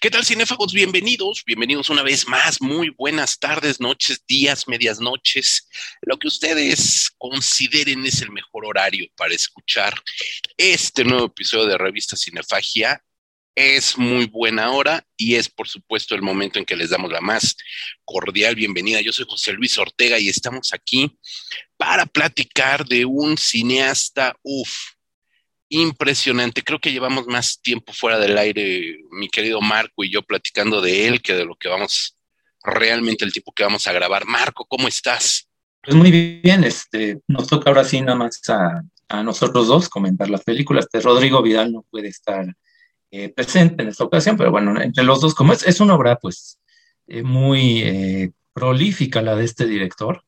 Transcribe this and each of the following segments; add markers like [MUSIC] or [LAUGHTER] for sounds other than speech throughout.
¿Qué tal, cinéfagos? Bienvenidos, bienvenidos una vez más. Muy buenas tardes, noches, días, medias noches. Lo que ustedes consideren es el mejor horario para escuchar este nuevo episodio de Revista Cinefagia. Es muy buena hora y es, por supuesto, el momento en que les damos la más cordial bienvenida. Yo soy José Luis Ortega y estamos aquí para platicar de un cineasta, uff, impresionante. Creo que llevamos más tiempo fuera del aire, mi querido Marco y yo platicando de él que de lo que vamos realmente el tipo que vamos a grabar. Marco, ¿cómo estás? Pues muy bien, este, nos toca ahora sí nada más a, nosotros dos comentar las películas. De Rodrigo Vidal no puede estar eh, presente en esta ocasión, pero bueno, entre los dos, como es, es una obra pues eh, muy eh, prolífica la de este director,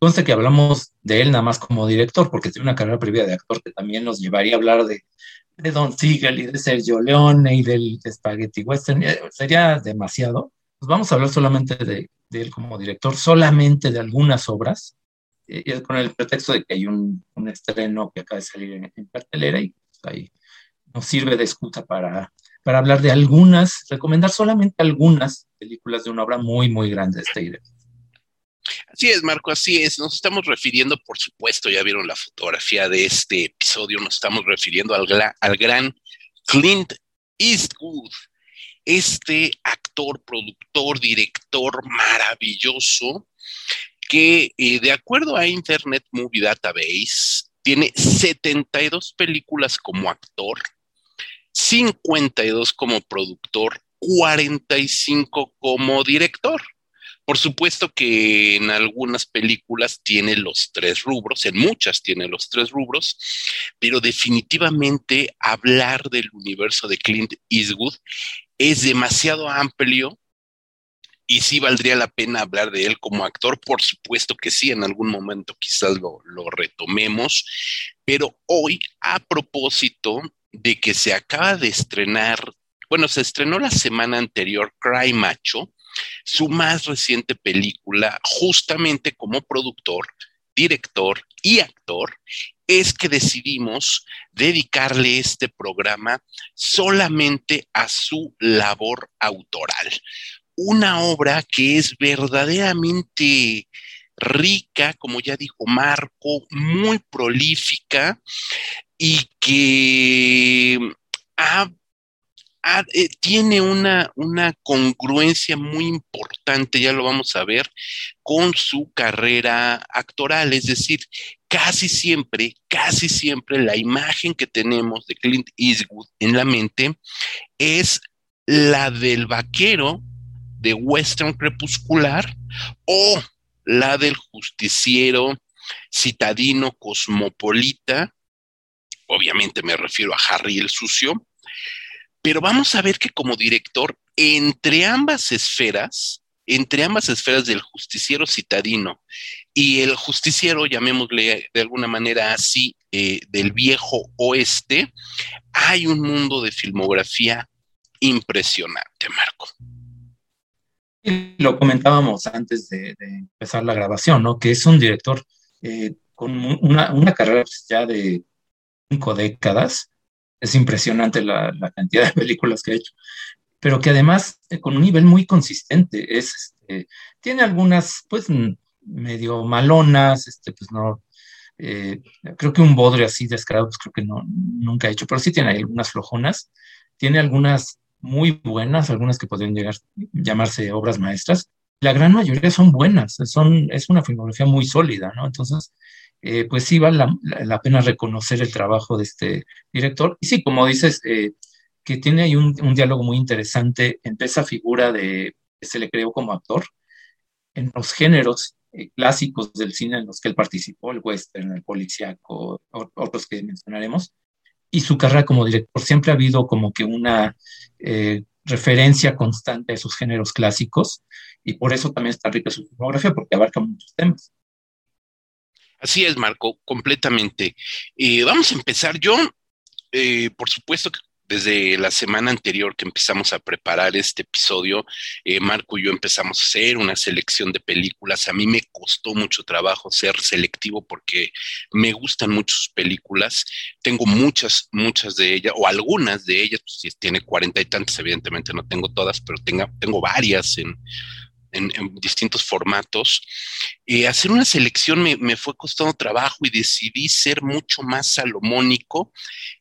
Conste que hablamos de él nada más como director, porque tiene una carrera previa de actor que también nos llevaría a hablar de, Don Siegel y de Sergio Leone y del Spaghetti Western. Eh, sería demasiado. Pues vamos a hablar solamente de, él como director, solamente de algunas obras, eh, con el pretexto de que hay un, estreno que acaba de salir en, cartelera y pues, ahí nos sirve de excusa para, para hablar de algunas, recomendar solamente algunas películas de una obra muy, muy grande de este director. Así es, Marco, así es. Nos estamos refiriendo, por supuesto, ya vieron la fotografía de este episodio, nos estamos refiriendo al, al gran Clint Eastwood, este actor, productor, director maravilloso que eh, de acuerdo a Internet Movie Database tiene 72 películas como actor, 52 como productor, 45 como director. Por supuesto que en algunas películas tiene los tres rubros, en muchas tiene los tres rubros, pero definitivamente hablar del universo de Clint Eastwood es demasiado amplio y sí valdría la pena hablar de él como actor, por supuesto que sí, en algún momento quizás lo, lo retomemos, pero hoy a propósito de que se acaba de estrenar, bueno, se estrenó la semana anterior Cry Macho, su más reciente película, justamente como productor, director y actor, es que decidimos dedicarle este programa solamente a su labor autoral. Una obra que es verdaderamente rica, como ya dijo Marco, muy prolífica y que ha Ah, eh, tiene una, una congruencia muy importante, ya lo vamos a ver, con su carrera actoral. Es decir, casi siempre, casi siempre la imagen que tenemos de Clint Eastwood en la mente es la del vaquero de western crepuscular o la del justiciero citadino cosmopolita, obviamente me refiero a Harry el Sucio, pero vamos a ver que como director, entre ambas esferas, entre ambas esferas del justiciero citadino y el justiciero, llamémosle de alguna manera así, eh, del viejo oeste, hay un mundo de filmografía impresionante, Marco. Lo comentábamos antes de, empezar la grabación, ¿no? Que es un director eh, con una, carrera ya de cinco décadas, es impresionante la, cantidad de películas que ha hecho, pero que además eh, con un nivel muy consistente, es, este, tiene algunas pues medio malonas, este, pues no, eh, creo que un bodre así descarado, pues creo que no, nunca ha hecho, pero sí tiene algunas flojonas, tiene algunas muy buenas, algunas que podrían llegar llamarse obras maestras, la gran mayoría son buenas, son, es una filmografía muy sólida, ¿no? Entonces, eh, pues sí vale la, pena reconocer el trabajo de este director. Y sí, como dices, eh, que tiene ahí un, diálogo muy interesante entre esa figura de que se le creó como actor en los géneros eh, clásicos del cine en los que él participó, el western, el policíaco, otros que mencionaremos, y su carrera como director. Siempre ha habido como que una referencia constante a esos géneros clásicos y por eso también está rica su filmografía, porque abarca muchos temas. Así es, Marco, completamente. Eh, vamos a empezar. Yo, eh, por supuesto, desde la semana anterior que empezamos a preparar este episodio, eh, Marco y yo empezamos a hacer una selección de películas. A mí me costó mucho trabajo ser selectivo porque me gustan muchas películas. Tengo muchas, muchas de ellas, o algunas de ellas, pues, si tiene cuarenta y tantas, evidentemente no tengo todas, pero tengo varias en, distintos formatos. Eh, hacer una selección me, me, fue costando trabajo y decidí ser mucho más salomónico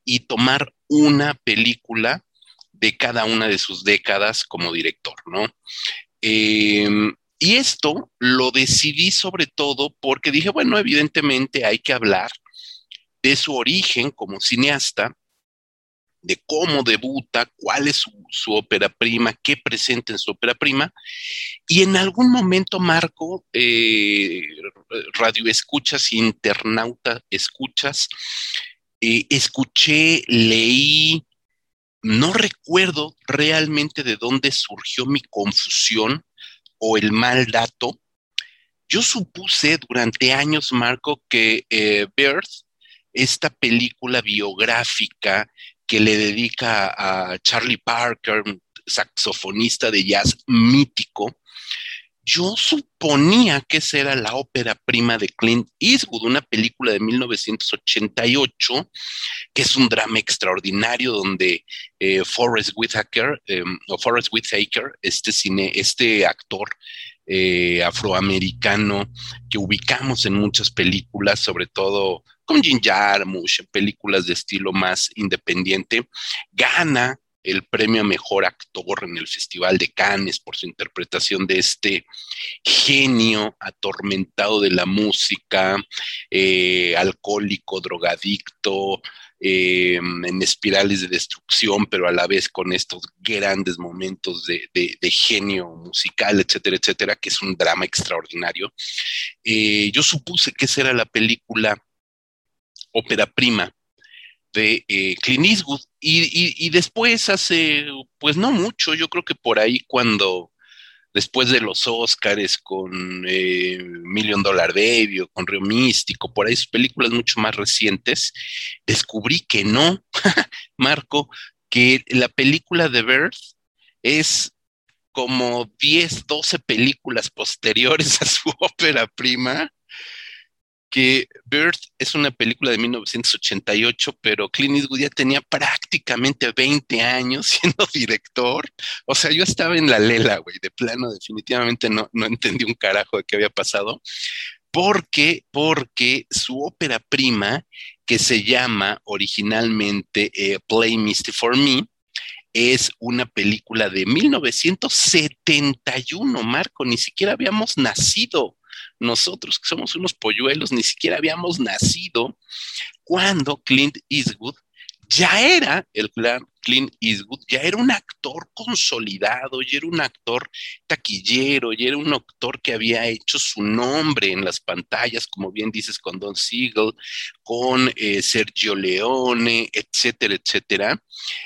y tomar una película de cada una de sus décadas como director, ¿no? Em, y esto lo decidí sobre todo porque dije, bueno, evidentemente hay que hablar de su origen como cineasta, de cómo debuta, cuál es su, ópera prima, qué presenta en su ópera prima. Y en algún momento, Marco, eh, radio escuchas, internauta escuchas, eh, escuché, leí, no recuerdo realmente de dónde surgió mi confusión o el mal dato. Yo supuse durante años, Marco, que eh, Birth, esta película biográfica que le dedica a Charlie Parker, saxofonista de jazz mítico, yo suponía que esa era la ópera prima de Clint Eastwood, una película de 1988, que es un drama extraordinario donde eh, Forrest Whitaker, em, o Forrest Whitaker, este, cine, este actor eh, afroamericano que ubicamos en muchas películas, sobre todo con Jim Jarmusch, en películas de estilo más independiente, gana el premio a mejor actor en el Festival de Cannes por su interpretación de este genio atormentado de la música, eh, alcohólico, drogadicto, eh, en espirales de destrucción, pero a la vez con estos grandes momentos de, genio musical, etcétera, etcétera, que es un drama extraordinario. Eh, yo supuse que esa era la película ópera prima de eh, Clint Eastwood. Y, después hace, pues no mucho, yo creo que por ahí cuando, después de los Oscars con eh, Million Dollar Baby o con Río Místico, por ahí sus películas mucho más recientes, descubrí que no, [LAUGHS] Marco, que la película de Birth es como 10, 12 películas posteriores [LAUGHS] a su ópera prima que Birth es una película de 1988, pero Clint Eastwood ya tenía prácticamente 20 años [LAUGHS] siendo director. O sea, yo estaba en la lela, güey, de plano, definitivamente no, no entendí un carajo de qué había pasado. Porque, porque su ópera prima, que se llama originalmente eh, Play Misty for Me, es una película de 1971, Marco, ni siquiera habíamos nacido nosotros que somos unos polluelos, ni siquiera habíamos nacido cuando Clint Eastwood ya era el Clint Eastwood ya era un actor consolidado, ya era un actor taquillero, ya era un actor que había hecho su nombre en las pantallas, como bien dices, con Don Siegel, con eh, Sergio Leone, etcétera, etcétera.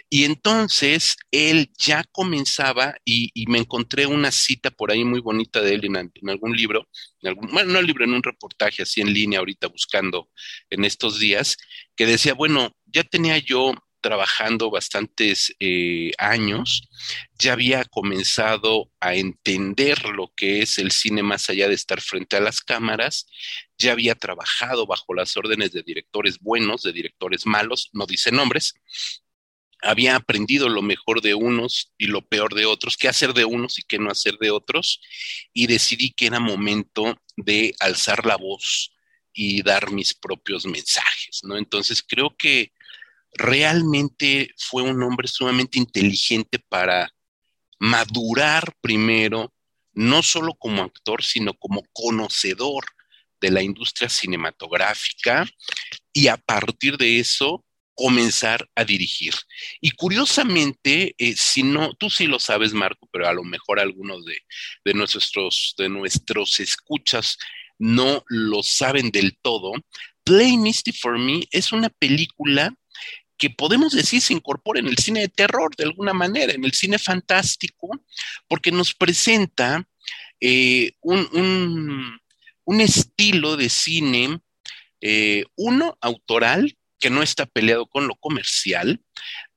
Y entonces él ya comenzaba, y, me encontré una cita por ahí muy bonita de él en, algún libro, en algún, bueno, no libro, en un reportaje así en línea ahorita buscando en estos días, que decía, bueno, ya tenía yo trabajando bastantes eh, años, ya había comenzado a entender lo que es el cine más allá de estar frente a las cámaras, ya había trabajado bajo las órdenes de directores buenos, de directores malos, no dice nombres, había aprendido lo mejor de unos y lo peor de otros, qué hacer de unos y qué no hacer de otros, y decidí que era momento de alzar la voz y dar mis propios mensajes, ¿no? Entonces creo que realmente fue un hombre sumamente inteligente para madurar primero, no solo como actor, sino como conocedor de la industria cinematográfica y a partir de eso comenzar a dirigir. Y curiosamente, eh, si no, tú sí lo sabes, Marco, pero a lo mejor algunos de, de, nuestros, de nuestros escuchas no lo saben del todo, Play Misty for Me es una película que podemos decir se incorpora en el cine de terror de alguna manera, en el cine fantástico, porque nos presenta eh, un, estilo de cine, eh, uno, autoral, que no está peleado con lo comercial,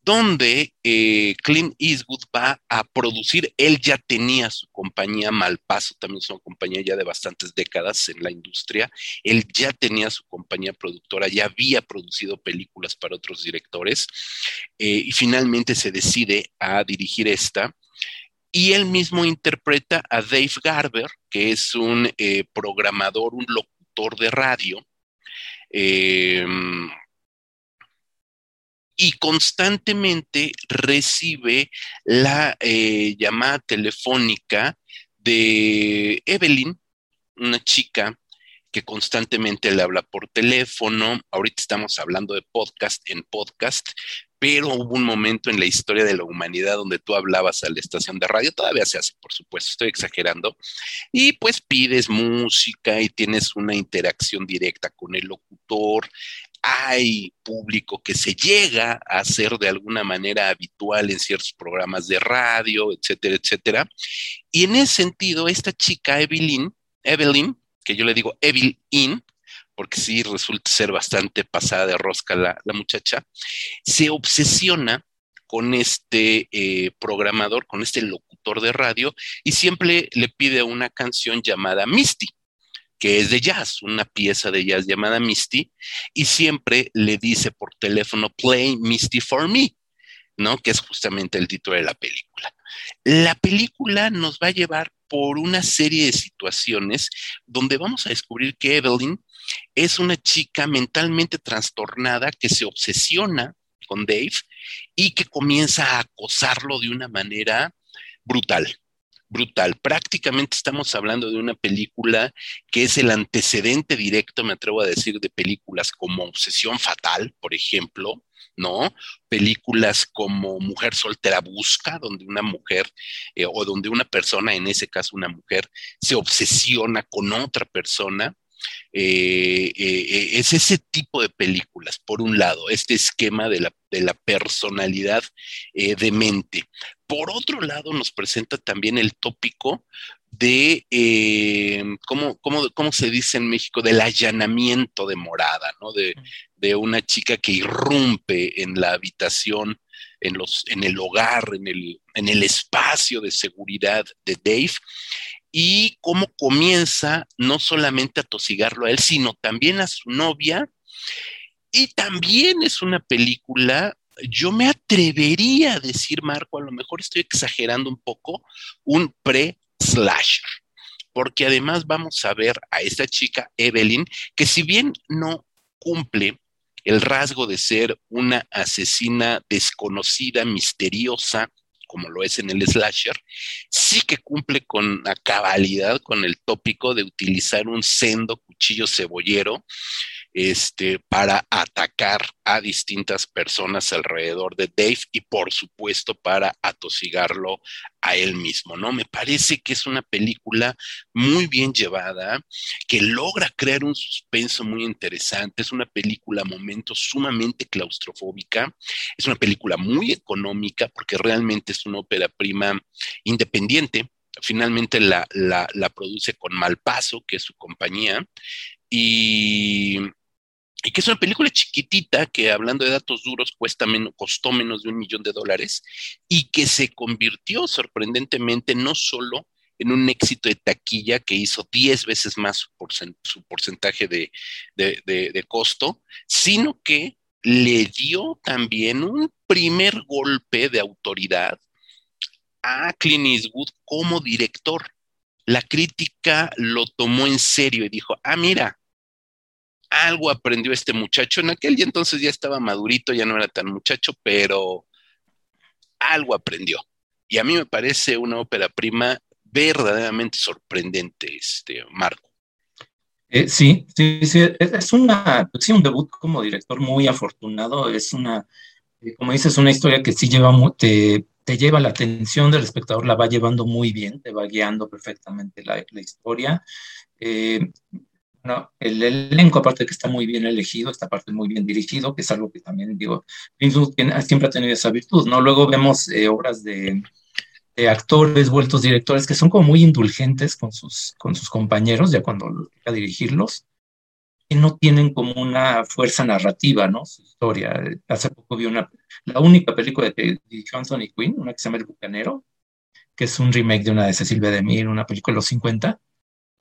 donde eh, Clint Eastwood va a producir, él ya tenía su compañía Malpaso, también es una compañía ya de bastantes décadas en la industria, él ya tenía su compañía productora, ya había producido películas para otros directores eh, y finalmente se decide a dirigir esta. Y él mismo interpreta a Dave Garber, que es un eh, programador, un locutor de radio, y constantemente recibe la eh, llamada telefónica de Evelyn, una chica que constantemente le habla por teléfono. Ahorita estamos hablando de podcast en podcast, pero hubo un momento en la historia de la humanidad donde tú hablabas a la estación de radio, todavía se hace, por supuesto, estoy exagerando, y pues pides música y tienes una interacción directa con el locutor, hay público que se llega a hacer de alguna manera habitual en ciertos programas de radio, etcétera, etcétera. Y en ese sentido, esta chica, Evelyn, Evelyn, que yo le digo Evelyn, porque sí resulta ser bastante pasada de rosca la, muchacha, se obsesiona con este eh, programador, con este locutor de radio, y siempre le pide una canción llamada Misty que es de jazz, una pieza de jazz llamada Misty, y siempre le dice por teléfono, play Misty for me, ¿no? Que es justamente el título de la película. La película nos va a llevar por una serie de situaciones donde vamos a descubrir que Evelyn es una chica mentalmente trastornada que se obsesiona con Dave y que comienza a acosarlo de una manera brutal brutal. Prácticamente estamos hablando de una película que es el antecedente directo, me atrevo a decir, de películas como Obsesión Fatal, por ejemplo, ¿no? Películas como Mujer Soltera Busca, donde una mujer eh, o donde una persona, en ese caso una mujer, se obsesiona con otra persona. Eh, eh, es ese tipo de películas, por un lado, este esquema de la, de la personalidad demente. Por otro lado, nos presenta también el tópico de, eh, ¿cómo, se dice en México? Del allanamiento de morada, ¿no? De, una chica que irrumpe en la habitación, en, los, en el hogar, en el, en el espacio de seguridad de Dave y cómo comienza no solamente a tosigarlo a él, sino también a su novia. Y también es una película yo me atrevería a decir, Marco, a lo mejor estoy exagerando un poco, un pre-slasher, porque además vamos a ver a esta chica, Evelyn, que si bien no cumple el rasgo de ser una asesina desconocida, misteriosa, como lo es en el slasher, sí que cumple con la cabalidad, con el tópico de utilizar un sendo cuchillo cebollero este, para atacar a distintas personas alrededor de Dave y por supuesto para atosigarlo a él mismo, ¿no? Me parece que es una película muy bien llevada, que logra crear un suspenso muy interesante, es una película a momentos sumamente claustrofóbica, es una película muy económica porque realmente es una ópera prima independiente, finalmente la, la, la produce con Malpaso, que es su compañía, y y que es una película chiquitita que hablando de datos duros cuesta menos, costó menos de un millón de dólares y que se convirtió sorprendentemente no solo en un éxito de taquilla que hizo 10 veces más su, porcentaje de, de costo, sino que le dio también un primer golpe de autoridad a Clint Eastwood como director. La crítica lo tomó en serio y dijo, ah, mira, algo aprendió este muchacho. En aquel y entonces ya estaba madurito, ya no era tan muchacho, pero algo aprendió. Y a mí me parece una ópera prima verdaderamente sorprendente, este Marco. Eh, sí, sí, sí, es una, sí, un debut como director muy afortunado, es una, eh, como dices, una historia que sí lleva, te, te, lleva la atención del espectador, la va llevando muy bien, te va guiando perfectamente la, la historia. Eh, el elenco, aparte de que está muy bien elegido, esta parte muy bien dirigido, que es algo que también digo, siempre ha tenido esa virtud, ¿no? Luego vemos eh, obras de, actores vueltos directores que son como muy indulgentes con sus, con sus compañeros, ya cuando a dirigirlos. que no tienen como una fuerza narrativa, ¿no? Su historia. Hace poco vi una, la única película de, de Anthony Quinn, una que se llama El Bucanero, que es un remake de una de Cecil B. DeMille, una película de los 50.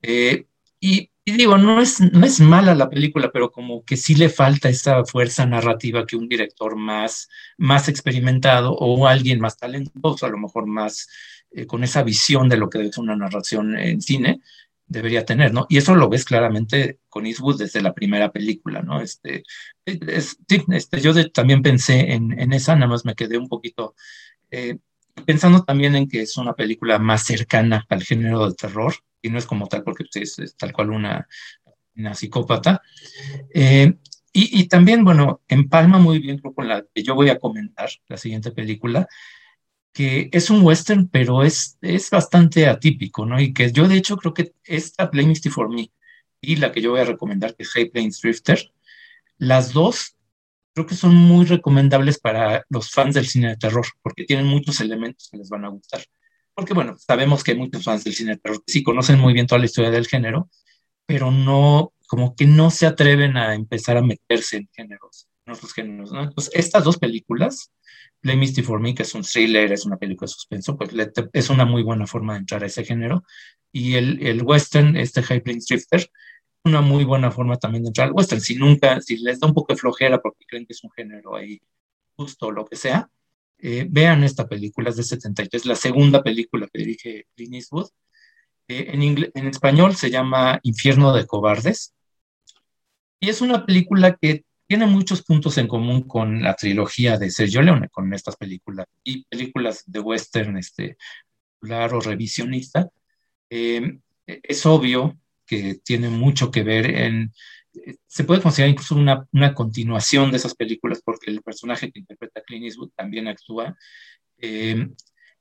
Eh, y, digo, no es, no es mala la película, pero como que sí le falta esa fuerza narrativa que un director más, más experimentado o alguien más talentoso, a lo mejor más eh, con esa visión de lo que es una narración en cine, debería tener, ¿no? Y eso lo ves claramente con Eastwood desde la primera película, ¿no? Este, este yo también pensé en, en, esa, nada más me quedé un poquito eh, pensando también en que es una película más cercana al género de terror, y no es como tal porque pues, es, tal cual una, una psicópata. Eh, y, y, también, bueno, empalma muy bien con la que yo voy a comentar, la siguiente película, que es un western, pero es, es bastante atípico, ¿no? Y que yo de hecho creo que esta Play Misty for Me y la que yo voy a recomendar, que es Hey Plains Drifter, las dos creo que son muy recomendables para los fans del cine de terror, porque tienen muchos elementos que les van a gustar. Porque bueno, sabemos que hay muchos fans del cine de terror que sí conocen muy bien toda la historia del género, pero no, como que no se atreven a empezar a meterse en géneros, en otros géneros, ¿no? Entonces, estas dos películas, Play Misty for Me, que es un thriller, es una película de suspenso, pues es una muy buena forma de entrar a ese género. Y el, el western, este High Plains Drifter, una muy buena forma también de entrar al western. Si nunca, si les da un poco de flojera porque creen que es un género ahí justo lo que sea, eh, vean esta película, es de 73, la segunda película que dirige Clint Eastwood. Eh, en, en español se llama Infierno de Cobardes. Y es una película que tiene muchos puntos en común con la trilogía de Sergio Leone, con estas películas y películas de western, este, claro, revisionista. Eh, es obvio que tiene mucho que ver en, se puede considerar incluso una, una, continuación de esas películas porque el personaje que interpreta Clint Eastwood también actúa. Eh,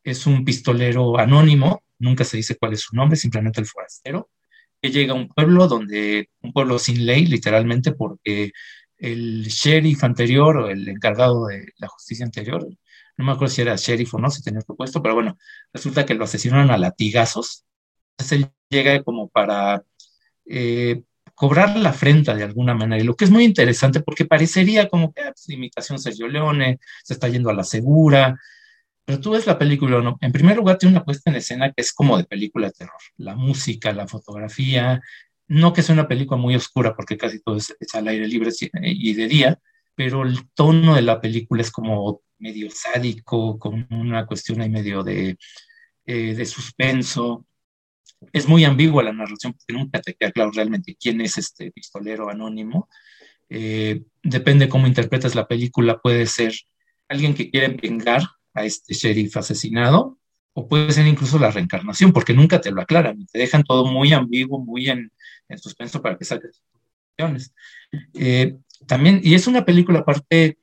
es un pistolero anónimo, nunca se dice cuál es su nombre, simplemente el forastero, que llega a un pueblo donde, un pueblo sin ley, literalmente, porque el sheriff anterior o el encargado de la justicia anterior, no me acuerdo si era sheriff o no, si tenía otro puesto, pero bueno, resulta que lo asesinaron a latigazos. Entonces él llega como para eh, cobrar la afrenta de alguna manera, y lo que es muy interesante porque parecería como que ah, pues, imitación Sergio Leone, se está yendo a la segura, pero tú ves la película, ¿no? En primer lugar, tiene una puesta en escena que es como de película de terror. La música, la fotografía, no que sea una película muy oscura, porque casi todo es, al aire libre y de día, pero el tono de la película es como medio sádico, con una cuestión ahí medio de, eh, de suspenso. Es muy ambigua la narración, porque nunca te queda claro realmente quién es este pistolero anónimo. Eh, depende cómo interpretas la película, puede ser alguien que quiere vengar a este sheriff asesinado, o puede ser incluso la reencarnación, porque nunca te lo aclaran, te dejan todo muy ambiguo, muy en, en suspenso para que saques conclusiones. Eh, también, y es una película aparte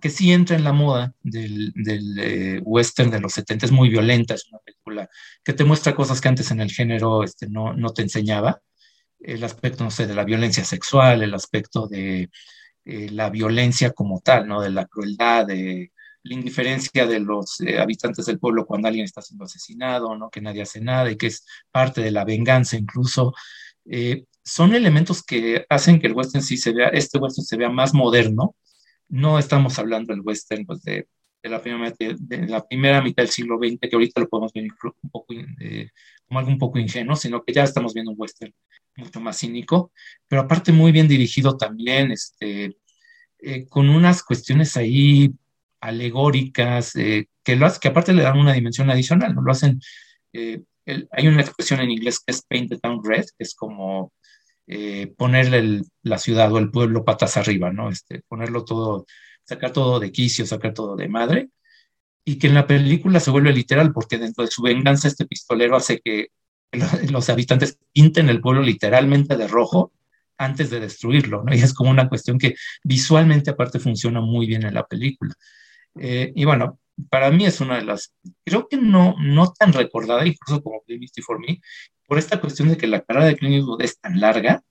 que sí entra en la moda del, eh, western de los 70, es muy violenta, es una película que te muestra cosas que antes en el género este, no, no te enseñaba, el aspecto, no sé, de la violencia sexual, el aspecto de eh, la violencia como tal, ¿no? De la crueldad, de la indiferencia de los habitantes del pueblo cuando alguien está siendo asesinado, ¿no? Que nadie hace nada y que es parte de la venganza incluso. Eh, son elementos que hacen que el western sí se vea, este western se vea más moderno. No estamos hablando del western pues, de, de, la primera, de, la primera mitad del siglo XX, que ahorita lo podemos ver un poco, eh, como algo un poco ingenuo, sino que ya estamos viendo un western mucho más cínico, pero aparte muy bien dirigido también, este, eh, con unas cuestiones ahí alegóricas, eh, que, lo que aparte le dan una dimensión adicional, ¿no? Lo hacen hay una expresión en inglés que es paint the town red, que es como eh, ponerle la ciudad o el pueblo patas arriba, ¿no? Este, ponerlo todo, sacar todo de quicio, sacar todo de madre, y que en la película se vuelve literal, porque dentro de su venganza este pistolero hace que [LAUGHS] los habitantes pinten el pueblo literalmente de rojo antes de destruirlo, ¿no? Y es como una cuestión que visualmente aparte funciona muy bien en la película. Eh, y bueno, para mí es una de las, creo que no, no tan recordada, incluso como Play for Me, por esta cuestión de que la carrera de Clint Eastwood es tan larga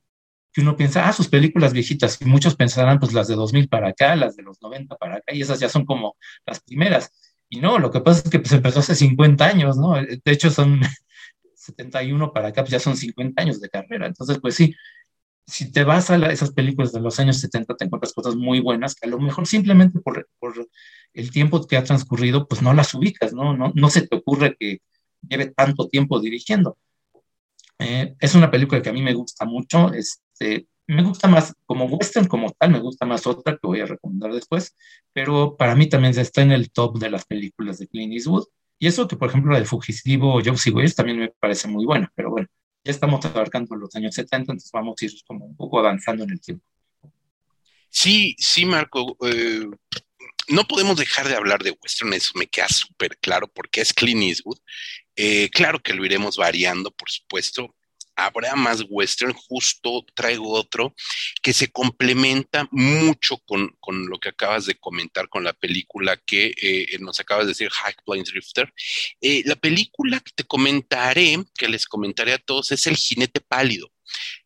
que uno piensa, ah, sus películas viejitas, y muchos pensarán, pues las de 2000 para acá, las de los 90 para acá, y esas ya son como las primeras. Y no, lo que pasa es que pues empezó hace 50 años, ¿no? De hecho son [LAUGHS] 71 para acá, pues ya son 50 años de carrera. Entonces, pues sí, si te vas a esas películas de los años 70, te encuentras cosas muy buenas que a lo mejor simplemente por, por el tiempo que ha transcurrido, pues no las ubicas, ¿no? No, no se te ocurre que lleve tanto tiempo dirigiendo. Eh, es una película que a mí me gusta mucho, este, me gusta más como western como tal, me gusta más otra que voy a recomendar después, pero para mí también está en el top de las películas de Clint Eastwood. Y eso que, por ejemplo, la de Fugitivo Josie Wales también me parece muy buena, pero bueno, ya estamos abarcando los años 70, entonces vamos a ir como un poco avanzando en el tiempo. Sí, sí, Marco. Eh, no podemos dejar de hablar de western, eso me queda súper claro porque es Clint Eastwood. Eh, claro que lo iremos variando, por supuesto habrá más western, justo traigo otro que se complementa mucho con, lo que acabas de comentar con la película que eh, nos acabas de decir, High Plains Drifter. Eh, la película que te comentaré, que les comentaré a todos, es El Jinete Pálido,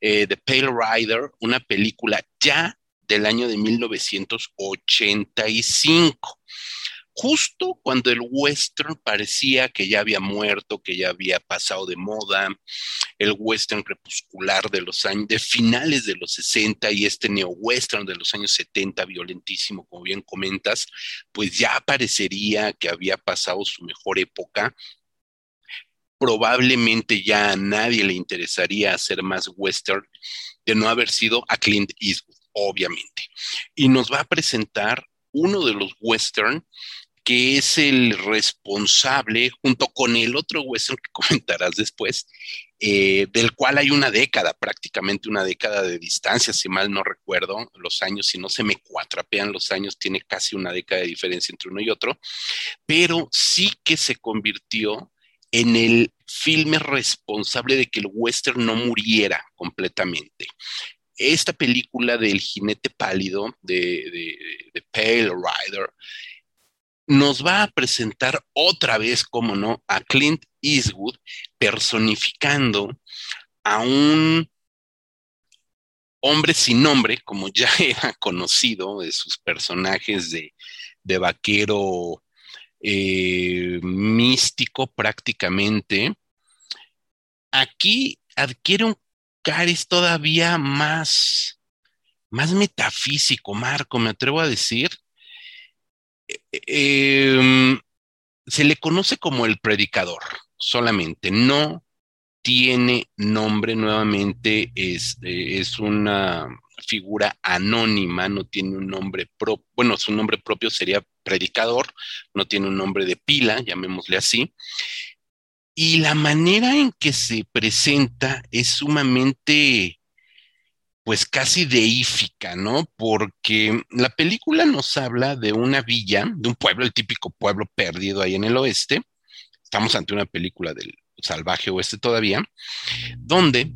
eh, The Pale Rider, una película ya del año de 1985 justo cuando el western parecía que ya había muerto, que ya había pasado de moda, el western crepuscular de los años, de finales de los 60 y este neo-western de los años 70, violentísimo, como bien comentas, pues ya parecería que había pasado su mejor época. Probablemente ya a nadie le interesaría hacer más western de no haber sido a Clint Eastwood, obviamente. Y nos va a presentar uno de los western que es el responsable, junto con el otro western que [LAUGHS] comentarás después, eh, del cual hay una década, prácticamente una década de distancia, si mal no recuerdo los años, si no se me cuatrapean los años, tiene casi una década de diferencia entre uno y otro, pero sí que se convirtió en el filme responsable de que el western no muriera completamente. Esta película del jinete pálido de, de Pale Rider nos va a presentar otra vez, como no, a Clint Eastwood personificando a un hombre sin nombre, como ya [LAUGHS] era conocido de sus personajes de, vaquero eh, místico prácticamente. Aquí adquiere un cariz todavía más, más metafísico, Marco, me atrevo a decir Em, se le conoce como el predicador solamente, no tiene nombre nuevamente, es, es una figura anónima, no tiene un nombre propio, bueno, su nombre propio sería predicador, no tiene un nombre de pila, llamémosle así. Y la manera en que se presenta es sumamente pues casi deífica, ¿no? Porque la película nos habla de una villa, de un pueblo, el típico pueblo perdido ahí en el oeste. Estamos ante una película del salvaje oeste todavía, donde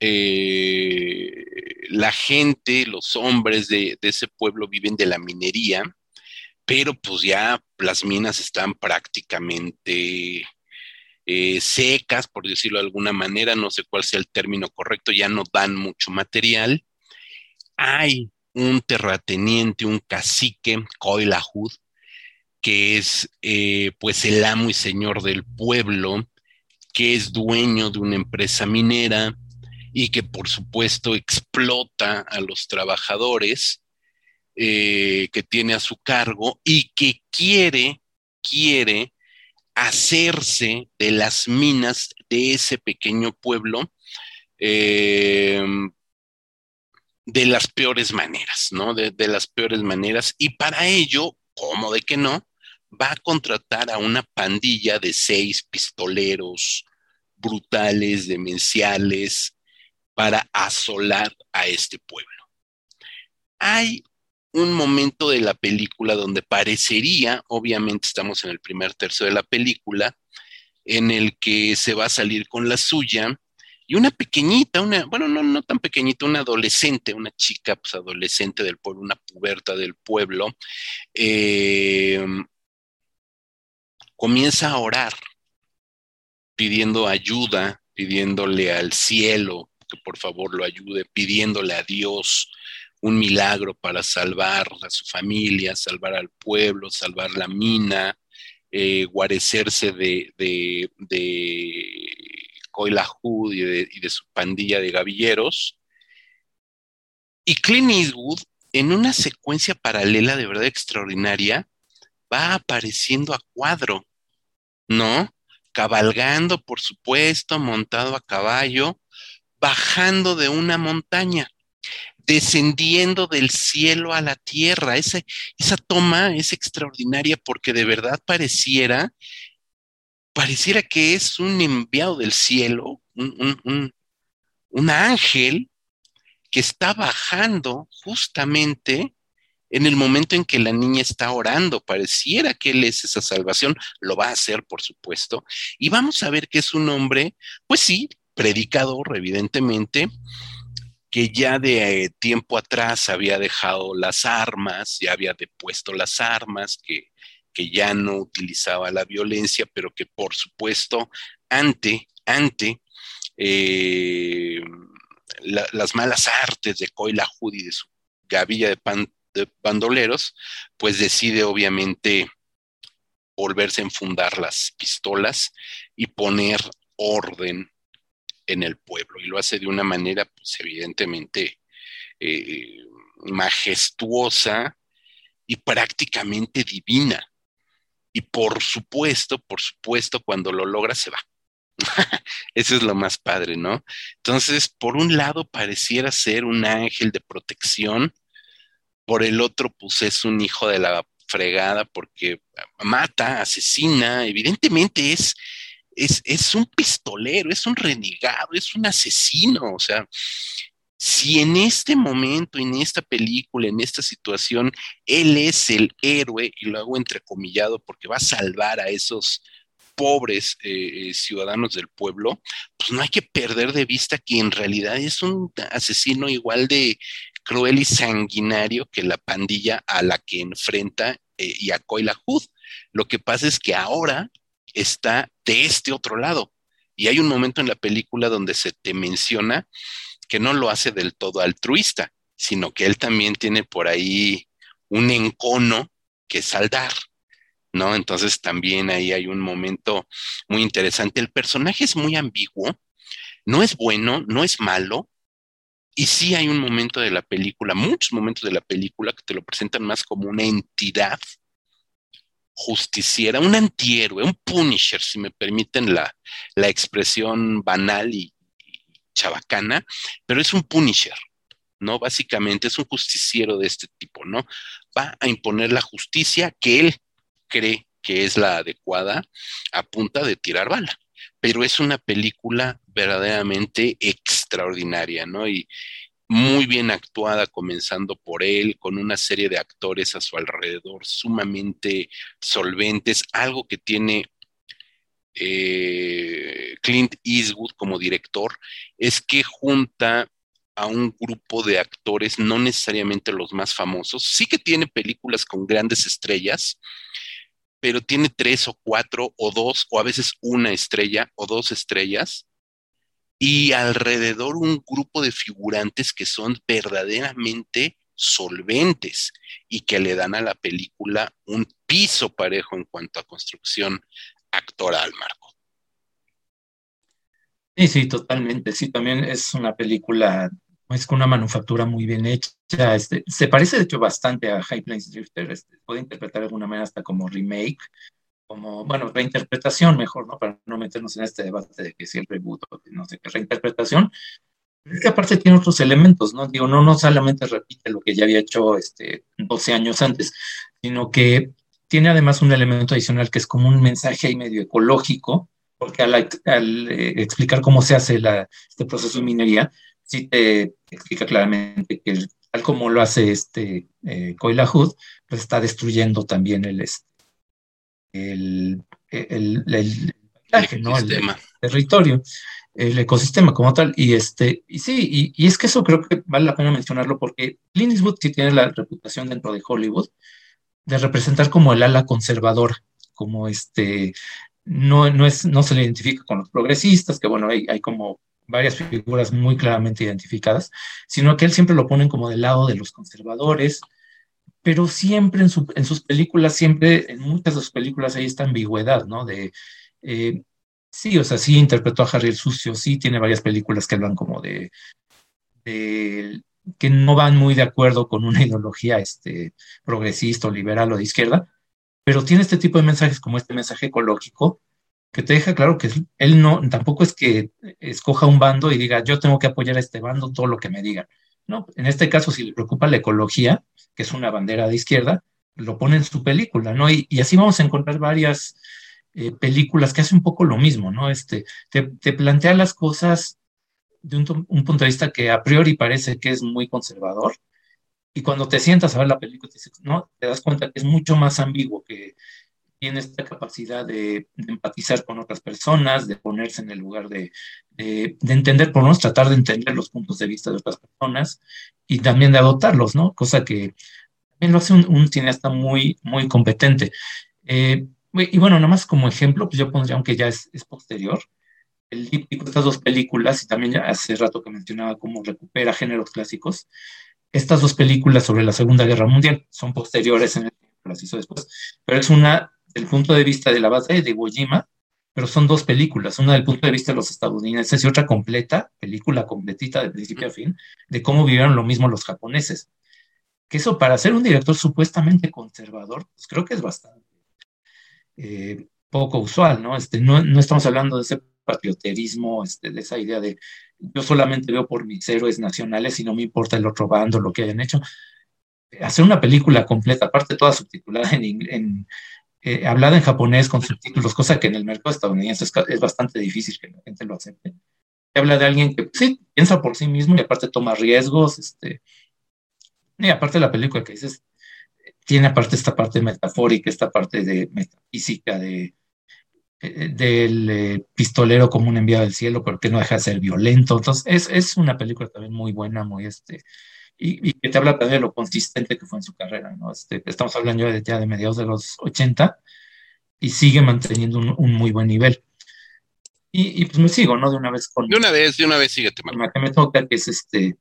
eh, la gente, los hombres de, de ese pueblo viven de la minería, pero pues ya las minas están prácticamente eh, secas, por decirlo de alguna manera, no sé cuál sea el término correcto, ya no dan mucho material. Hay un terrateniente, un cacique, Coilahud, que es eh, pues el amo y señor del pueblo, que es dueño de una empresa minera y que por supuesto explota a los trabajadores eh, que tiene a su cargo y que quiere, quiere hacerse de las minas de ese pequeño pueblo eh, de las peores maneras, ¿no? De, de, las peores maneras. Y para ello, como de que no, va a contratar a una pandilla de seis pistoleros brutales, demenciales, para asolar a este pueblo. Hay un momento de la película donde parecería, obviamente estamos en el primer tercio de la película, en el que se va a salir con la suya y una pequeñita, una, bueno, no, no tan pequeñita, una adolescente, una chica pues adolescente del pueblo, una puberta del pueblo, eh, comienza a orar pidiendo ayuda, pidiéndole al cielo que por favor lo ayude, pidiéndole a Dios un milagro para salvar a su familia, salvar al pueblo, salvar la mina, eh, guarecerse de, Coyle Hood y de, su pandilla de gavilleros. Y Clint Eastwood, en una secuencia paralela de verdad extraordinaria, va apareciendo a cuadro, ¿no? Cabalgando, por supuesto, montado a caballo, bajando de una montaña descendiendo del cielo a la tierra. esa toma es extraordinaria porque de verdad pareciera, pareciera que es un enviado del cielo, un, un ángel que está bajando justamente en el momento en que la niña está orando. Pareciera que él es esa salvación, lo va a hacer, por supuesto. Y vamos a ver que es un hombre, pues sí, predicador, evidentemente, que ya de eh, tiempo atrás había dejado las armas, ya había depuesto las armas, que, que ya no utilizaba la violencia, pero que por supuesto ante, ante eh, las malas artes de Coila Judy, de su gavilla de, de bandoleros, pues decide obviamente volverse a enfundar las pistolas y poner orden en el pueblo y lo hace de una manera, pues evidentemente, eh, majestuosa y prácticamente divina. Y por supuesto, por supuesto, cuando lo logra se va. [LAUGHS] Eso es lo más padre, ¿no? Entonces, por un lado pareciera ser un ángel de protección, por el otro, pues es un hijo de la fregada porque mata, asesina, evidentemente es, es, un pistolero, es un renegado, es un asesino. O sea, si en este momento, en esta película, en esta situación, él es el héroe, y lo hago entrecomillado porque va a salvar a esos pobres eh, eh, ciudadanos del pueblo, pues no hay que perder de vista que en realidad es un asesino igual de cruel y sanguinario que la pandilla a la que enfrenta eh, y a Coila Hood. Lo que pasa es que ahora está de este otro lado. Y hay un momento en la película donde se te menciona que no lo hace del todo altruista, sino que él también tiene por ahí un encono que saldar, ¿no? Entonces también ahí hay un momento muy interesante. El personaje es muy ambiguo, no es bueno, no es malo, y sí hay un momento de la película, muchos momentos de la película que te lo presentan más como una entidad justiciera, un antihéroe, un punisher, si me permiten la, expresión banal y, chabacana, pero es un punisher, ¿no? Básicamente es un justiciero de este tipo, ¿no? Va a imponer la justicia que él cree que es la adecuada a punta de tirar bala. Pero es una película verdaderamente extraordinaria, ¿no? Y, muy bien actuada, comenzando por él, con una serie de actores a su alrededor sumamente solventes, algo que tiene eh, Clint Eastwood como director, es que junta a un grupo de actores, no necesariamente los más famosos, sí que tiene películas con grandes estrellas, pero tiene tres o cuatro o dos o a veces una estrella o dos estrellas y alrededor un grupo de figurantes que son verdaderamente solventes y que le dan a la película un piso parejo en cuanto a construcción actoral, Marco. Sí, sí, totalmente. Sí, también es una película, es con una manufactura muy bien hecha. Este, se parece, de hecho, bastante a High Plains Drifter. Este, puede interpretar de alguna manera hasta como remake como, bueno, reinterpretación mejor, ¿no? Para no meternos en este debate de que si el reboot o no sé qué, reinterpretación. Es que aparte tiene otros elementos, ¿no? Digo, no, no solamente repite lo que ya había hecho este, 12 años antes, sino que tiene además un elemento adicional que es como un mensaje ahí medio ecológico, porque al, eh, explicar cómo se hace la, este proceso de minería, sí te explica claramente que tal como lo hace este eh, Hood, pues está destruyendo también el, este, el, el, el, territorio, el ecosistema como tal. Y, este, y sí, y, es que eso creo que vale la pena mencionarlo porque Clint Eastwood sí tiene la reputación dentro de Hollywood de representar como el ala conservador, como este, no, no, es, no se le identifica con los progresistas, que bueno, hay, hay como varias figuras muy claramente identificadas, sino que él siempre lo ponen como del lado de los conservadores, pero siempre en, sus películas, siempre en muchas de sus películas hay esta ambigüedad, ¿no? De, eh, Sí, o sea, sí interpretó a Harry el Sucio, sí tiene varias películas que hablan como de, que no van muy de acuerdo con una [LAUGHS] ideología este, progresista o liberal o de izquierda, pero tiene este tipo de mensajes como este mensaje ecológico que te deja claro que él no, tampoco es que escoja un bando y diga yo tengo que apoyar a este bando todo lo que me digan. No, en este caso, si le preocupa la ecología, que es una bandera de izquierda, lo pone en su película, ¿no? Y, así vamos a encontrar varias eh, películas que hacen un poco lo mismo, ¿no? Este, te, plantea las cosas de un, punto de vista que a priori parece que es muy conservador, y cuando te sientas a ver la película, ¿no? te das cuenta que es mucho más ambiguo, que tiene esta capacidad de, empatizar con otras personas, de ponerse en el lugar de, de, entender, por lo menos tratar de entender los puntos de vista de otras personas y también de adoptarlos, ¿no? Cosa que también lo hace un, cineasta muy, muy competente. Eh, y bueno, nada más como ejemplo, pues yo pondría, aunque ya es, es posterior, el típico estas dos películas, y también ya hace rato que mencionaba cómo recupera géneros clásicos, estas dos películas sobre la Segunda Guerra Mundial son posteriores en el las hizo después, pero es una del punto de vista de la base de Iwo Jima, pero son dos películas, una del punto de vista de los estadounidenses y otra completa, película completita de principio a fin, de cómo vivieron lo mismo los japoneses. Que eso para ser un director supuestamente conservador, pues creo que es bastante eh, poco usual, ¿no? Este, no, no estamos hablando de ese patrioterismo, este, de esa idea de yo solamente veo por mis héroes nacionales y no me importa el otro bando, lo que hayan hecho. Hacer una película completa, aparte toda subtitulada en, en eh, hablada en japonés con subtítulos, cosa que en el mercado estadounidense es, bastante difícil que la gente lo acepte. Habla de alguien que sí, piensa por sí mismo y aparte toma riesgos, este, y aparte la película que dices, tiene aparte esta parte metafórica, esta parte de metafísica, de, del eh, pistolero como un enviado del cielo, pero que no deja de ser violento. Entonces, es, es una película también muy buena, muy este, y, que te habla también de lo consistente que fue en su carrera, ¿no? Este, estamos hablando ya de mediados de los 80 y sigue manteniendo un, muy buen nivel. Y, pues me sigo, ¿no? De una vez con... De una vez, de una vez síguete, que me toca, que es este...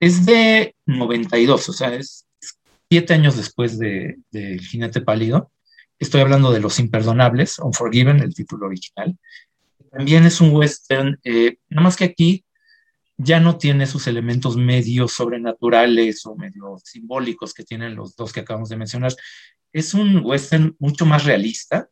Es de 92, o sea, es siete años después de, de El Jinete Pálido. Estoy hablando de Los Imperdonables, Unforgiven, el título original. También es un western, eh, nada más que aquí ya no tiene sus elementos medios sobrenaturales o medio simbólicos que tienen los dos que acabamos de mencionar. Es un western mucho más realista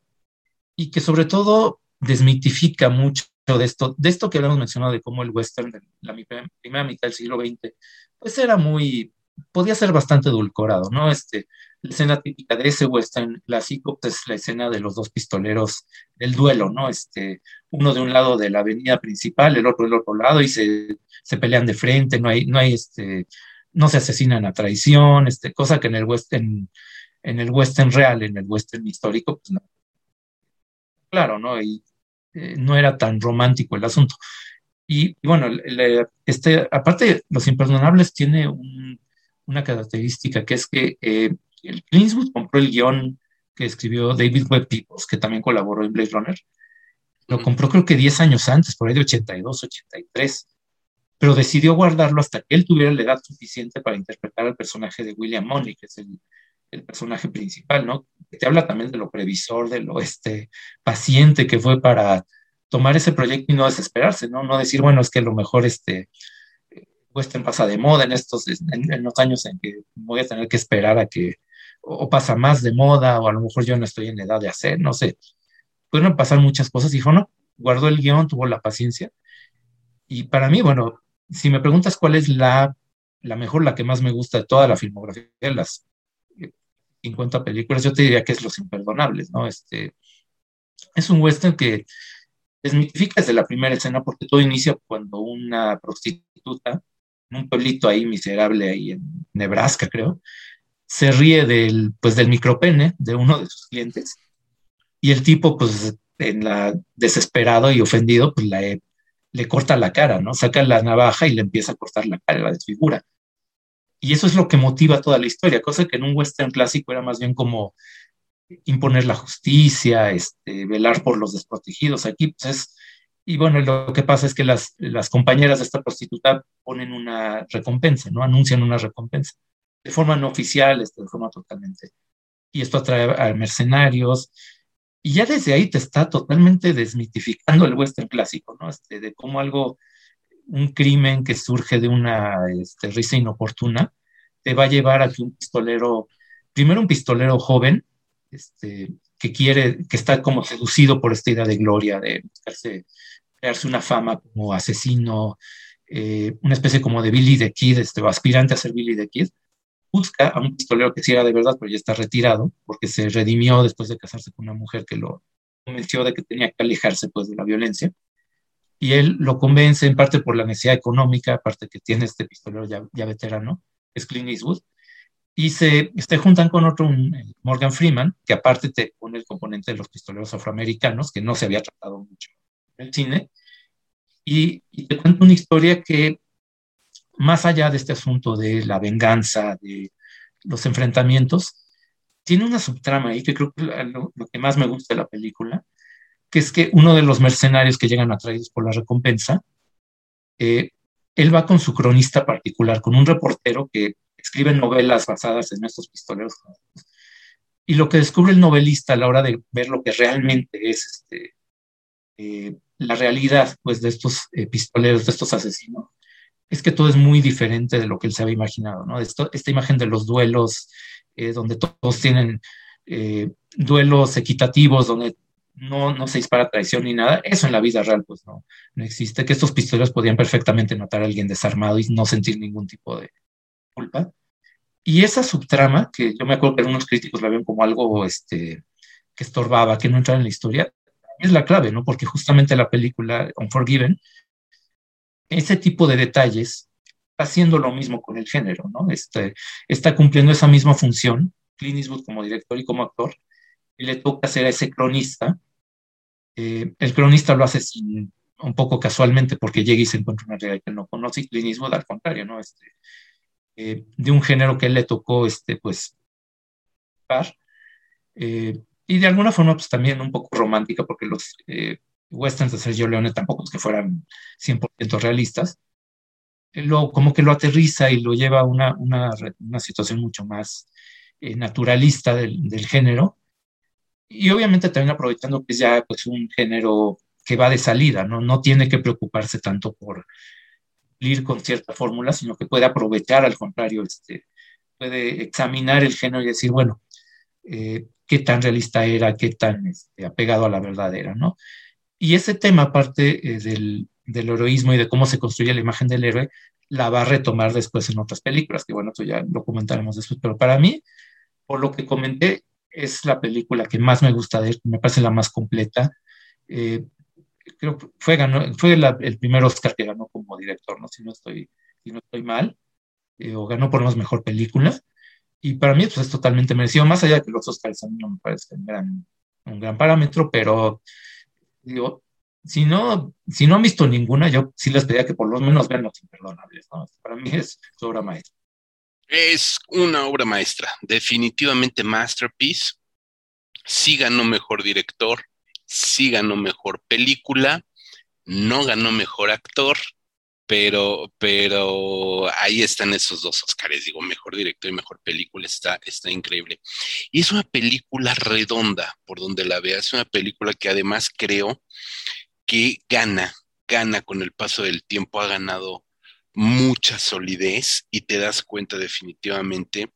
y que sobre todo desmitifica mucho de esto, de esto que habíamos mencionado de cómo el western de la primera mitad del siglo XX, pues era muy, podía ser bastante edulcorado, ¿no? Este, la escena típica de ese western clásico pues, es la escena de los dos pistoleros del duelo, ¿no? Este, uno de un lado de la avenida principal, el otro del otro lado, y se, se pelean de frente, no hay, no hay este, no se asesinan a traición, este, cosa que en el western, en el western real, en el western histórico, pues no. Claro, ¿no? Y eh, no era tan romántico el asunto. Y, bueno, este, aparte, Los Imperdonables tiene una característica que es que eh, el Clint compró el guion que escribió David Webb Peoples, que también colaboró en Blade Runner. Lo compró creo que 10 años antes, por ahí de 82, 83, pero decidió guardarlo hasta que él tuviera la edad suficiente para interpretar al personaje de William Money, que es el, el personaje principal, ¿no? Que te habla también de lo previsor, de lo este, paciente que fue para tomar ese proyecto y no desesperarse, ¿no? No decir, bueno, es que lo mejor este, Western pasa de moda en estos, en, los años en que voy a tener que esperar a que o pasa más de moda, o a lo mejor yo no estoy en edad de hacer, no sé. Pueden pasar muchas cosas. Dijo, no, guardó el guion, tuvo la paciencia. Y para mí, bueno, si me preguntas cuál es la, la mejor, la que más me gusta de toda la filmografía de las 50 películas, yo te diría que es Los Imperdonables, ¿no? Este, es un western que desmitifica desde la primera escena porque todo inicia cuando una prostituta, en un pueblito ahí miserable, ahí en Nebraska, creo, se ríe del, pues, del micropene de uno de sus clientes y el tipo, pues, en la desesperado y ofendido, pues le, corta la cara, ¿no? Saca la navaja y le empieza a cortar la cara, la desfigura. Y eso es lo que motiva toda la historia, cosa que en un western clásico era más bien como imponer la justicia, este, velar por los desprotegidos. Aquí, pues es, y bueno, lo que pasa es que las, las compañeras de esta prostituta ponen una recompensa, ¿no? Anuncian una recompensa de forma no oficial, este, de forma totalmente. Y esto atrae a mercenarios. Y ya desde ahí te está totalmente desmitificando el western clásico, ¿no? Este, de cómo algo, un crimen que surge de una este, risa inoportuna, te va a llevar a que un pistolero, primero un pistolero joven, este, que quiere, que está como seducido por esta idea de gloria, de crearse una fama como asesino, eh, una especie como de Billy the Kid, este, aspirante a ser Billy the Kid, busca a un pistolero que sí era de verdad, pero ya está retirado, porque se redimió después de casarse con una mujer que lo convenció de que tenía que alejarse pues, de la violencia. Y él lo convence en parte por la necesidad económica, aparte que tiene este pistolero ya, ya veterano, es Clint Eastwood, y se, se juntan con otro, Morgan Freeman, que aparte te pone el componente de los pistoleros afroamericanos, que no se había tratado mucho en el cine, y, y te cuenta una historia que más allá de este asunto de la venganza, de los enfrentamientos, tiene una subtrama ahí que creo que lo, lo, que más me gusta de la película, que es que uno de los mercenarios que llegan atraídos por la recompensa, eh, él va con su cronista particular, con un reportero que escribe novelas basadas en estos pistoleros. Y lo que descubre el novelista a la hora de ver lo que realmente es este, eh, la realidad pues, de estos eh, pistoleros, de estos asesinos, es que todo es muy diferente de lo que él se había imaginado, ¿no? Esto, esta imagen de los duelos, eh, donde todos tienen eh, duelos equitativos, donde no, no se dispara traición ni nada, eso en la vida real pues no, no existe, que estos pistoleros podían perfectamente matar a alguien desarmado y no sentir ningún tipo de culpa. Y esa subtrama, que yo me acuerdo que algunos críticos la ven como algo este, que estorbaba, que no entraba en la historia, es la clave, ¿no? Porque justamente la película Unforgiven ese tipo de detalles está haciendo lo mismo con el género, ¿no? Este, está cumpliendo esa misma función, Clint como director y como actor, y le toca ser a ese cronista. Eh, el cronista lo hace sin, un poco casualmente porque llega y se encuentra una realidad que no conoce, y Clint Eastwood al contrario, ¿no? Este, eh, de un género que él le tocó, este, pues, eh, y de alguna forma, pues también un poco romántica, porque los westerns de Sergio Leone tampoco es que fueran 100% realistas, lo, como que lo aterriza y lo lleva a una, una, una situación mucho más eh, naturalista del, del, género. Y obviamente también aprovechando que es ya pues, un género que va de salida, ¿no? no tiene que preocuparse tanto por ir con cierta fórmula, sino que puede aprovechar, al contrario, este, puede examinar el género y decir, bueno, eh, qué tan realista era, qué tan este, apegado a la verdadera, ¿no? Y ese tema, aparte eh, del, del, heroísmo y de cómo se construye la imagen del héroe, la va a retomar después en otras películas, que bueno, eso ya lo comentaremos después, pero para mí, por lo que comenté, es la película que más me gusta de él, me parece la más completa. Eh, creo que fue, ganó, fue la, el primer Oscar que ganó como director, ¿no? si, no estoy, si no estoy mal, eh, o ganó por lo menos mejor película. Y para mí pues, es totalmente merecido, más allá de que los Oscars a mí no me parecen un gran, un gran parámetro, pero digo, si no, si no han visto ninguna, yo sí les pediría que por lo menos vean Los Imperdonables. Para mí es su obra maestra. Es una obra maestra, definitivamente masterpiece. Sí ganó mejor director, sí ganó mejor película, no ganó mejor actor, pero, pero ahí están esos dos Oscars, digo, mejor director y mejor película, está, está increíble. Y es una película redonda, por donde la veas, es una película que además creo que gana, gana con el paso del tiempo, ha ganado mucha solidez y te das cuenta definitivamente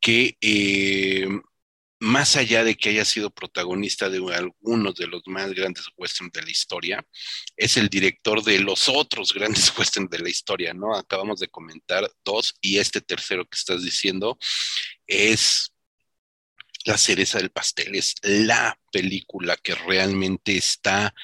que eh, más allá de que haya sido protagonista de algunos de los más grandes westerns de la historia, es el director de los otros [LAUGHS] grandes westerns de la historia, ¿no? Acabamos de comentar dos y este tercero que estás diciendo es la cereza del pastel, es la película que realmente está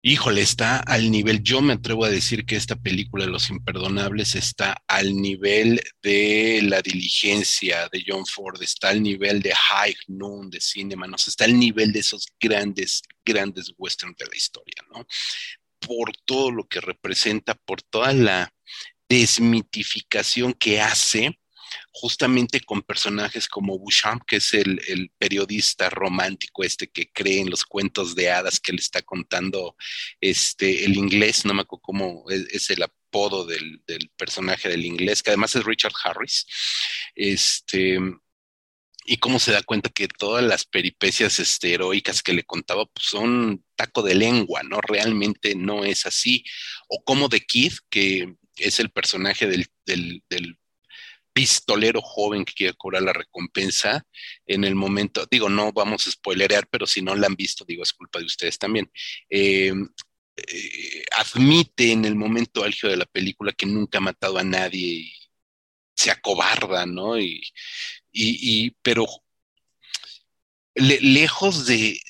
Híjole, está al nivel, yo me atrevo a decir que esta película de Los Imperdonables está al nivel de La Diligencia de John Ford, está al nivel de High Noon de Cinema, ¿no? está al nivel de esos grandes, grandes westerns de la historia, ¿no? Por todo lo que representa, por toda la desmitificación que hace justamente con personajes como Bouchamp, que es el, el, periodista romántico este que cree en los cuentos de hadas que le está contando este, el inglés, no me acuerdo cómo es, el apodo del, del, personaje del inglés, que además es Richard Harris. Este, y cómo se da cuenta que todas las peripecias este, heroicas que le contaba pues, son taco de lengua, ¿no? Realmente no es así. O como The Kid, que es el personaje del, del pistolero joven que quiere cobrar la recompensa en el momento, digo, no vamos a spoilerear, pero si no la han visto, digo, es culpa de ustedes también. Eh, eh, admite en el momento álgido de la película que nunca ha matado a nadie y se acobarda, ¿no? Y, y, pero lejos de,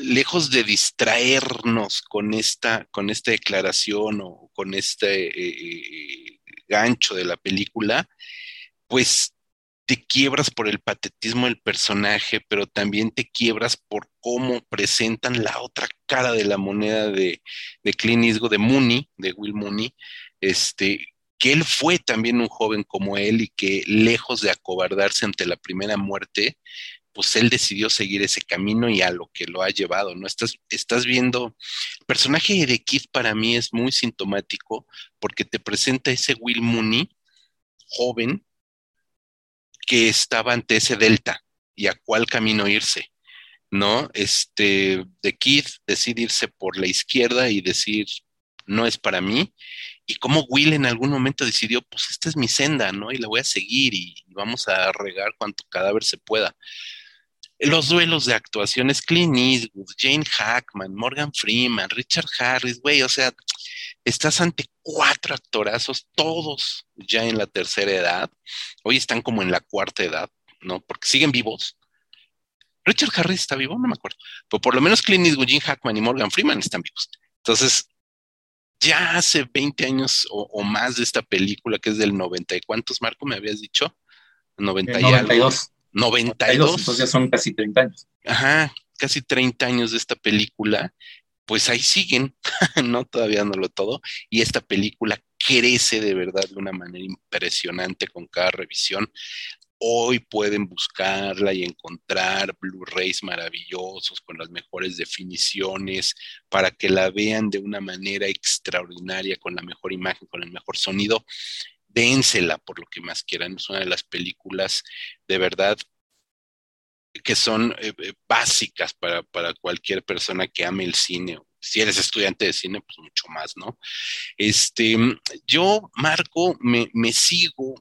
lejos de distraernos con esta, con esta declaración o con este eh, gancho de la película, pues te quiebras por el patetismo del personaje, pero también te quiebras por cómo presentan la otra cara de la moneda de, de Clint Eastwood, de Mooney, de Will Mooney, este, que él fue también un joven como él y que lejos de acobardarse ante la primera muerte, pues él decidió seguir ese camino y a lo que lo ha llevado, ¿no? Estás, estás viendo, el personaje de Keith para mí es muy sintomático porque te presenta ese Will Mooney joven que estaba ante ese delta y a cuál camino irse, ¿no? Este, de Keith decide irse por la izquierda y decir, no es para mí, y como Will en algún momento decidió, pues esta es mi senda, ¿no? Y la voy a seguir y, vamos a regar cuanto cadáver se pueda. Los duelos de actuaciones, Clint Eastwood, Jane Hackman, Morgan Freeman, Richard Harris, güey, o sea, estás ante cuatro actorazos, todos ya en la tercera edad. Hoy están como en la cuarta edad, ¿no? Porque siguen vivos. Richard Harris está vivo, no me acuerdo. Pero por lo menos Clint Eastwood, Jane Hackman y Morgan Freeman están vivos. Entonces, ya hace 20 años o, más de esta película que es del 90 y cuántos, Marco, me habías dicho? 90 y 92. 92. Entonces ya son casi 30 años. Ajá, casi 30 años de esta película, pues ahí siguen, [LAUGHS] no todavía no lo todo, y esta película crece de verdad de una manera impresionante con cada revisión. Hoy pueden buscarla y encontrar Blu-rays maravillosos con las mejores definiciones para que la vean de una manera extraordinaria, con la mejor imagen, con el mejor sonido. Dénsela por lo que más quieran. Es una de las películas de verdad que son eh, eh, básicas para, cualquier persona que ame el cine. Si eres estudiante de cine, pues mucho más, ¿no? Este, yo, Marco, me, me sigo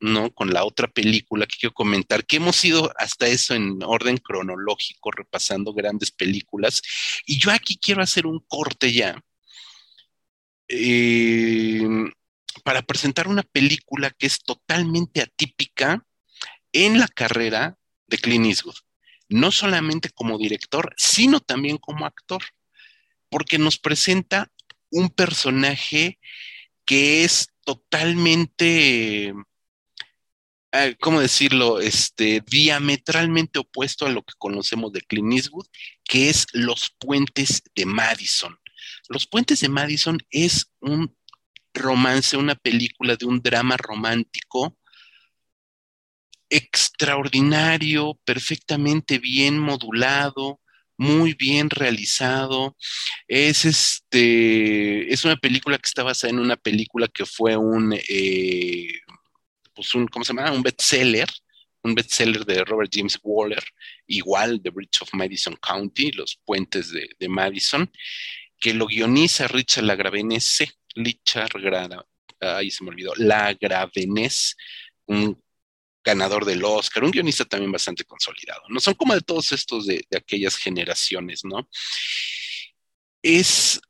¿no? Con la otra película que quiero comentar, que hemos ido hasta eso en orden cronológico, repasando grandes películas. Y yo aquí quiero hacer un corte ya eh, para presentar una película que es totalmente atípica en la carrera de Clint Eastwood. No solamente como director, sino también como actor, porque nos presenta un personaje que es totalmente Ah, ¿cómo decirlo? Este, diametralmente opuesto a lo que conocemos de Clint Eastwood, que es Los Puentes de Madison. Los Puentes de Madison es un romance, una película de un drama romántico extraordinario, perfectamente bien modulado, muy bien realizado. Es este, es una película que está basada en una película que fue un eh, pues un, ¿cómo se llama? Un bestseller, un bestseller de Robert James Waller, igual The Bridge of Madison County, Los Puentes de, Madison, que lo guioniza Richard Lagravenese, Richard ahí se me olvidó, Lagravenese, un ganador del Oscar, un guionista también bastante consolidado, ¿no? Son como de todos estos de aquellas generaciones, ¿no? Es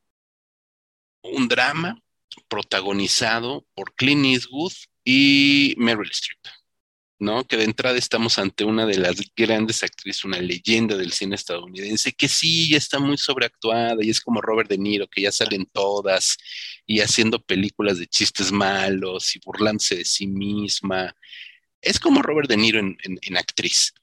un drama protagonizado por Clint Eastwood y Meryl Streep, ¿no? Que de entrada estamos ante una de las grandes actrices, una leyenda del cine estadounidense, que sí ya está muy sobreactuada y es como Robert De Niro, que ya salen todas y haciendo películas de chistes malos y burlándose de sí misma. Es como Robert De Niro en actriz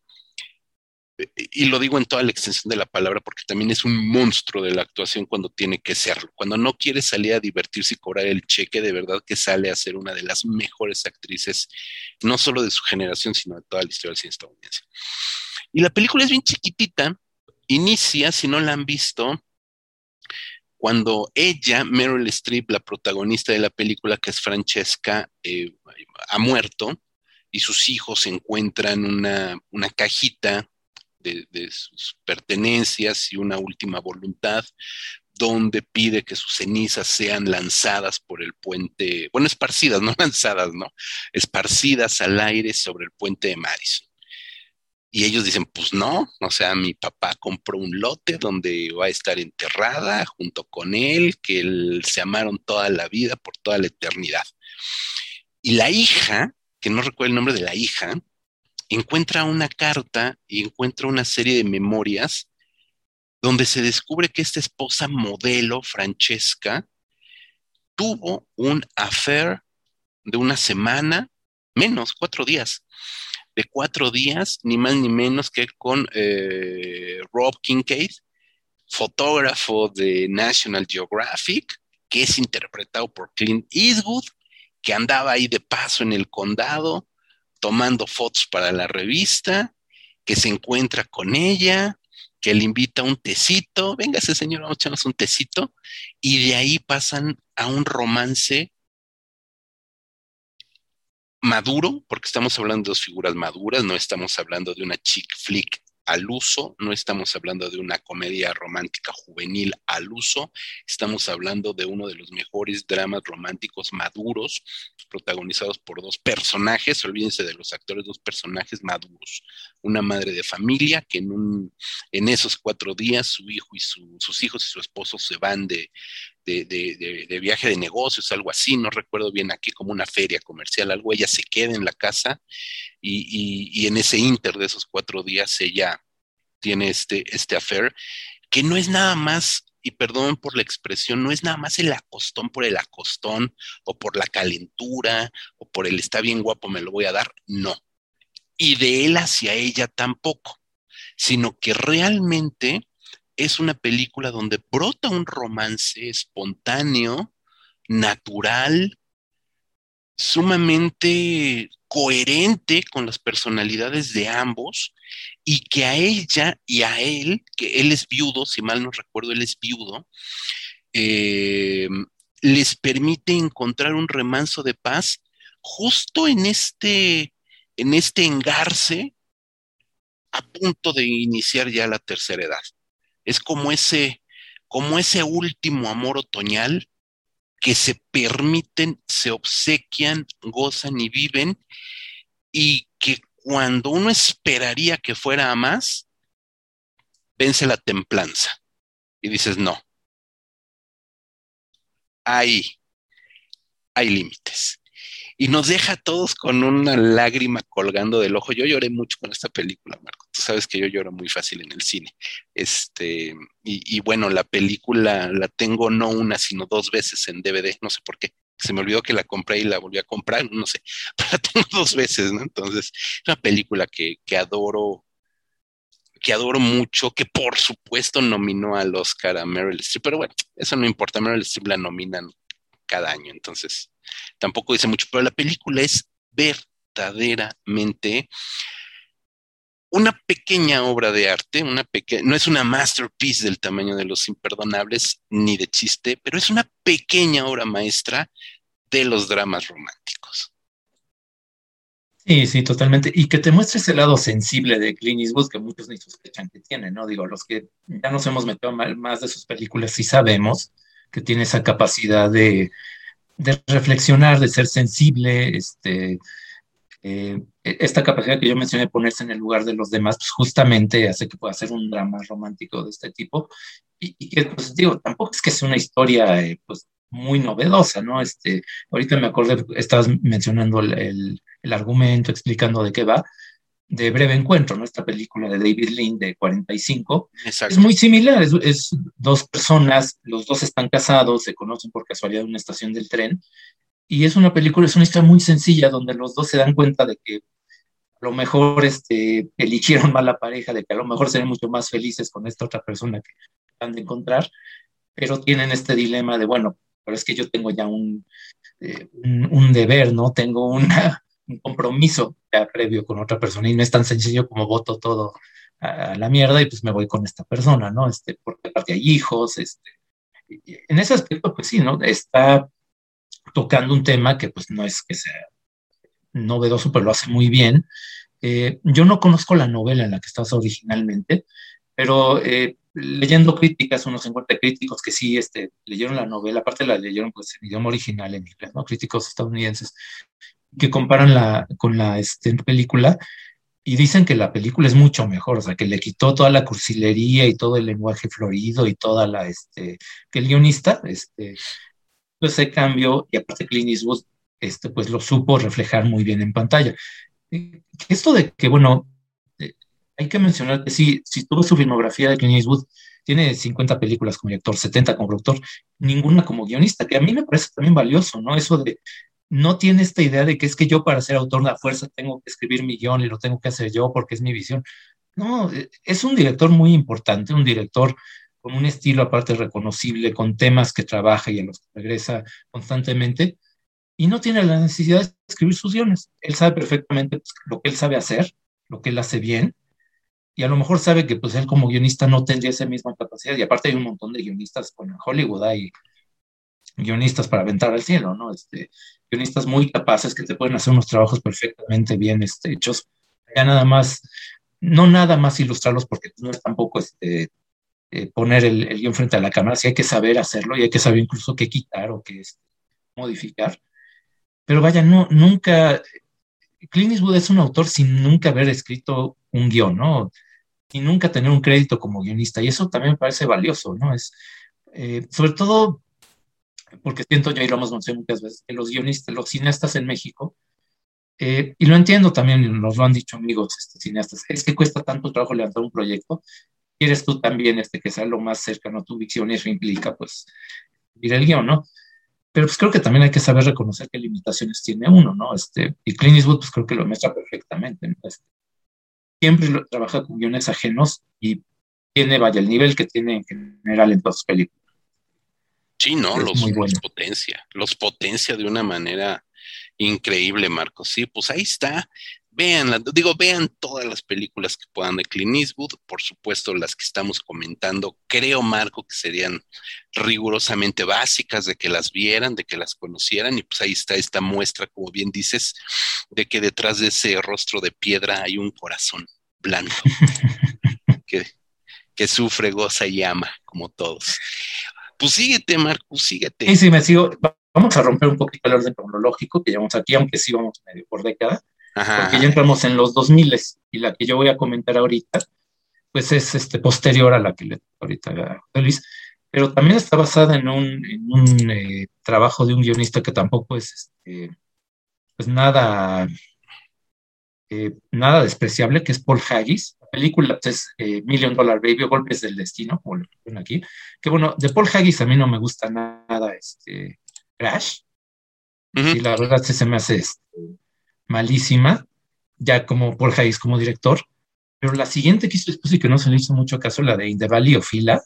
y lo digo en toda la extensión de la palabra porque también es un monstruo de la actuación cuando tiene que serlo. Cuando no quiere salir a divertirse y cobrar el cheque, de verdad que sale a ser una de las mejores actrices, no solo de su generación, sino de toda la historia del cine estadounidense. Y la película es bien chiquitita, inicia, si no la han visto, cuando ella, Meryl Streep, la protagonista de la película, que es Francesca, eh, ha muerto y sus hijos encuentran una, una cajita de, sus pertenencias y una última voluntad donde pide que sus cenizas sean lanzadas por el puente, bueno, esparcidas, [LAUGHS] no lanzadas, no, esparcidas al aire sobre el puente de Madison. Y ellos dicen, pues no, o sea, mi papá compró un lote donde va a estar enterrada junto con él, que se amaron toda la vida, por toda la eternidad. Y la hija, que no recuerdo el nombre de la hija, encuentra una carta y encuentra una serie de memorias donde se descubre que esta esposa modelo, Francesca, tuvo un affair de una semana, menos, cuatro días, de cuatro días, ni más ni menos que con eh, Rob Kincaid, fotógrafo de National Geographic, que es interpretado por Clint Eastwood, que andaba ahí de paso en el condado tomando fotos para la revista, que se encuentra con ella, que le invita un tecito, venga ese señor, vamos a echarnos un tecito, y de ahí pasan a un romance maduro, porque estamos hablando de dos figuras maduras, no estamos hablando de una chick flick al uso, no estamos hablando de una comedia romántica juvenil al uso, estamos hablando de uno de los mejores dramas románticos maduros, protagonizados por dos personajes, olvídense de los actores, dos personajes maduros, una madre de familia que en, esos cuatro días su hijo y sus hijos y su esposo se van de, de, viaje de negocios, algo así, no recuerdo bien aquí, como una feria comercial, algo, ella se queda en la casa y, en ese inter de esos cuatro días ella tiene este, este affair, que no es nada más, y perdón por la expresión, no es nada más el acostón por el acostón o por la calentura o por el está bien guapo, me lo voy a dar, no. Y de él hacia ella tampoco, sino que realmente es una película donde brota un romance espontáneo, natural, sumamente coherente con las personalidades de ambos y que a ella y a él, que él es viudo, si mal no recuerdo, él es viudo, eh, les permite encontrar un remanso de paz justo en este, en este engarce a punto de iniciar ya la tercera edad. Es como ese, como ese último amor otoñal que se permiten, se obsequian, gozan y viven, y que cuando uno esperaría que fuera a más, vence la templanza. Y dices, no. Hay, hay límites y nos deja a todos con una lágrima colgando del ojo. Yo lloré mucho con esta película, Marco. Tú sabes que yo lloro muy fácil en el cine. Este, y, bueno, la película la tengo no una, sino dos veces en DVD, no sé por qué. Se me olvidó que la compré y la volví a comprar, no sé, [LAUGHS] pero la tengo dos veces, ¿no? Entonces, es una película que, que adoro, que adoro mucho, que por supuesto nominó al Oscar a Meryl Streep, pero bueno, eso no importa, Meryl Streep la nominan cada año, entonces tampoco dice mucho, pero la película es verdaderamente una pequeña obra de arte, una no es una masterpiece del tamaño de los imperdonables ni de chiste, pero es una pequeña obra maestra de los dramas románticos. Sí, sí, totalmente. Y que te muestre ese lado sensible de Clint Eastwood que muchos ni sospechan que tiene, ¿no? Digo, los que ya nos hemos metido más de sus películas sí sabemos que tiene esa capacidad de, reflexionar, de ser sensible, este, eh, esta capacidad que yo mencioné de ponerse en el lugar de los demás, pues justamente hace que pueda ser un drama romántico de este tipo. Y, que, pues digo, tampoco es que sea una historia, eh, pues muy novedosa, ¿no? Este, ahorita me acordé, estabas mencionando el, el, argumento, explicando de qué va, de Breve Encuentro, nuestra película de David Lean de 45. Es muy similar, es, dos personas, los dos están casados, se conocen por casualidad en una estación del tren, y es una película, es una historia muy sencilla donde los dos se dan cuenta de que a lo mejor este, eligieron mal la pareja, de que a lo mejor serán mucho más felices con esta otra persona que van de encontrar, pero tienen este dilema de, bueno, pero es que yo tengo ya un, eh, un deber, ¿no? Tengo una, un compromiso previo con otra persona y no es tan sencillo como voto todo a, la mierda y pues me voy con esta persona, ¿no? Este, porque aparte hay hijos, este, en ese aspecto pues sí, ¿no? Está tocando un tema que pues no es que sea novedoso, pero lo hace muy bien. Eh, yo no conozco la novela en la que estás originalmente, pero eh, leyendo críticas, unos 50 críticos que sí este, leyeron la novela, aparte la leyeron pues, en idioma original en inglés, ¿no? críticos estadounidenses, que comparan la, con la este, película y dicen que la película es mucho mejor, o sea, que le quitó toda la cursilería y todo el lenguaje florido y toda la, este, que el guionista, este, pues se cambió y aparte Clint Eastwood, este, pues lo supo reflejar muy bien en pantalla. Esto de que, bueno, eh, hay que mencionar que sí, si tuvo su filmografía de Clint Eastwood, tiene 50 películas como director, 70 como productor, ninguna como guionista, que a mí me parece también valioso, ¿no? Eso de no tiene esta idea de que es que yo para ser autor de la fuerza tengo que escribir mi guion y lo tengo que hacer yo porque es mi visión. No, eh, es un director muy importante, un director con un estilo aparte reconocible, con temas que trabaja y en los que regresa constantemente, y no tiene la necesidad de escribir sus guiones. Él sabe perfectamente pues, lo que él sabe hacer, lo que él hace bien, y a lo mejor sabe que pues él como guionista no tendría esa misma capacidad, y aparte hay un montón de guionistas, con Hollywood hay guionistas para aventar al cielo, ¿no? Este, guionistas muy capaces que te pueden hacer unos trabajos perfectamente bien este, hechos, ya nada más, no nada más ilustrarlos porque no es tampoco este, eh, poner el, el, guion frente a la cámara, sí hay que saber hacerlo y hay que saber incluso qué quitar o qué este, modificar. Pero vaya, no, nunca, Clint Eastwood es un autor sin nunca haber escrito un guion, ¿no? Y nunca tener un crédito como guionista, y eso también me parece valioso, ¿no? Es, eh, sobre todo porque siento, ya y lo hemos mencionado muchas veces, que los guionistas, los cineastas en México, eh, y lo entiendo también, nos lo han dicho amigos este, cineastas, es que cuesta tanto trabajo levantar un proyecto, quieres tú también este, que sea lo más cercano a tu visión y eso implica pues ir el guion, ¿no? Pero pues creo que también hay que saber reconocer qué limitaciones tiene uno, ¿no? Este, y Clint Eastwood pues creo que lo muestra perfectamente, ¿no? Este, siempre trabaja con guiones ajenos y tiene, vaya, el nivel que tiene en general en todas sus películas. Sí, no, los, los, potencia, los potencia de una manera increíble, Marcos. Sí, pues ahí está. Vean, digo, vean todas las películas que puedan de Clint Eastwood, por supuesto las que estamos comentando, creo, Marco, que serían rigurosamente básicas de que las vieran, de que las conocieran, y pues ahí está esta muestra, como bien dices, de que detrás de ese rostro de piedra hay un corazón blanco [LAUGHS] que, que sufre, goza y ama, como todos. Pues síguete, Marcos, síguete. Sí, sí, me sigo. Vamos a romper un poquito el orden cronológico que llevamos aquí, aunque sí vamos medio por década porque ya entramos en los 2000 y la que yo voy a comentar ahorita, pues es este, posterior a la que le ahorita a Luis, pero también está basada en un, en un eh, trabajo de un guionista que tampoco es este, pues nada, eh, nada despreciable, que es Paul Haggis. La película pues, es eh, Million Dollar Baby Golpes del Destino, como lo ponen aquí. Que bueno, de Paul Haggis a mí no me gusta nada este, Crash. Y la verdad se me hace este, malísima, ya como Paul Hayes como director, pero la siguiente que hizo después y que no se le hizo mucho caso, la de In the Valley of Fila,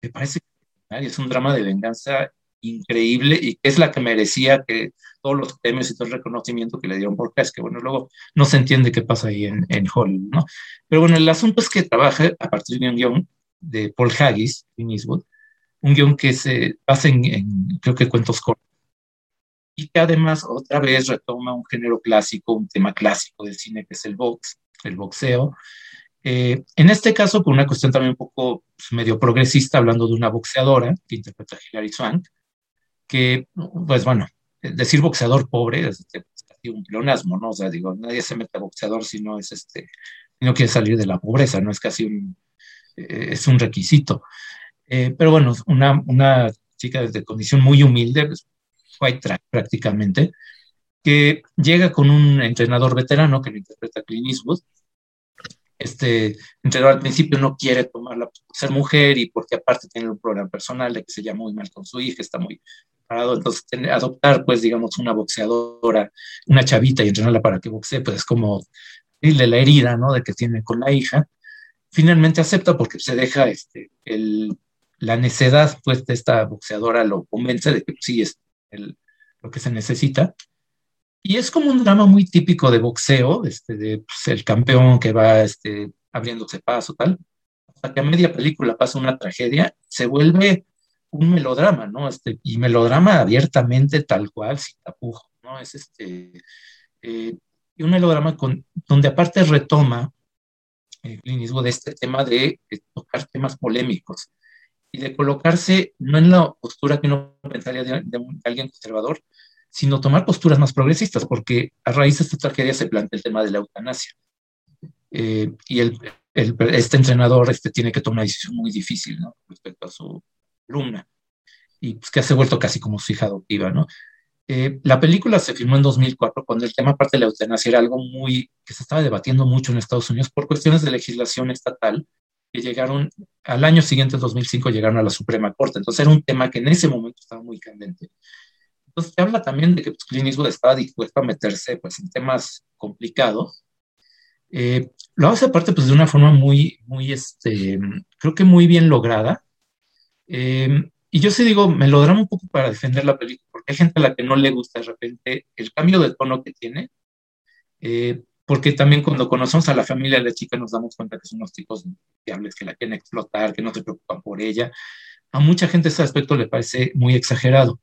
me parece que es un drama de venganza increíble y que es la que merecía que todos los premios y todo el reconocimiento que le dieron por es que bueno, luego no se entiende qué pasa ahí en, en, Hollywood, ¿no? Pero bueno, el asunto es que trabaja a partir de un guion de Paul Haggis, en Eastwood, un guion que se basa en, en creo que cuentos cortos, y que además otra vez retoma un género clásico, un tema clásico del cine que es el box, el boxeo. Eh, en este caso, por una cuestión también un poco pues, medio progresista, hablando de una boxeadora que interpreta a Hilary Swank, que, pues bueno, decir boxeador pobre es, un pleonasmo, ¿no? O sea, digo, nadie se mete a boxeador si no es este, no quiere salir de la pobreza, no es casi un, eh, es un requisito. Eh, pero bueno, una, una chica de condición muy humilde, pues, white track prácticamente, que llega con un entrenador veterano que lo interpreta Clint Eastwood. Este entrenador al principio no quiere tomarla por ser mujer y porque aparte tiene un problema personal de que se llama muy mal con su hija, está muy entonces adoptar pues digamos una boxeadora, una chavita y entrenarla para que boxee, pues es como irle la herida, ¿no? De que tiene con la hija. Finalmente acepta porque se deja este, el, la necedad pues de esta boxeadora lo convence de que sí, es, lo que se necesita. Y es como un drama muy típico de boxeo, este, de pues, el campeón que va este, abriéndose paso, tal. Hasta que a media película pasa una tragedia, se vuelve un melodrama, ¿no? Este, y melodrama abiertamente, tal cual, sin tapujo, ¿no? Es este. y un melodrama con, donde aparte retoma el de este tema de, tocar temas polémicos y de colocarse no en la postura que uno pensaría de, alguien conservador, sino tomar posturas más progresistas, porque a raíz de esta tragedia se plantea el tema de la eutanasia. Eh, y el, este entrenador este, tiene que tomar una decisión muy difícil ¿no? respecto a su alumna, y pues, que se ha vuelto casi como su hija adoptiva. ¿no? Eh, la película se filmó en 2004 cuando el tema parte de la eutanasia era algo muy que se estaba debatiendo mucho en Estados Unidos por cuestiones de legislación estatal que llegaron al año siguiente, en 2005, llegaron a la Suprema Corte. Entonces era un tema que en ese momento estaba muy candente. Entonces se habla también de que pues, Clint Eastwood estaba dispuesto a meterse pues, en temas complicados. Eh, lo hace aparte pues, de una forma muy, muy, este, creo que muy bien lograda. Eh, y yo sí digo, me lo drama un poco para defender la película, porque hay gente a la que no le gusta de repente el cambio de tono que tiene, eh, porque también cuando conocemos a la familia de la chica nos damos cuenta que son unos tipos diables que la quieren explotar, que no se preocupan por ella. A mucha gente ese aspecto le parece muy exagerado.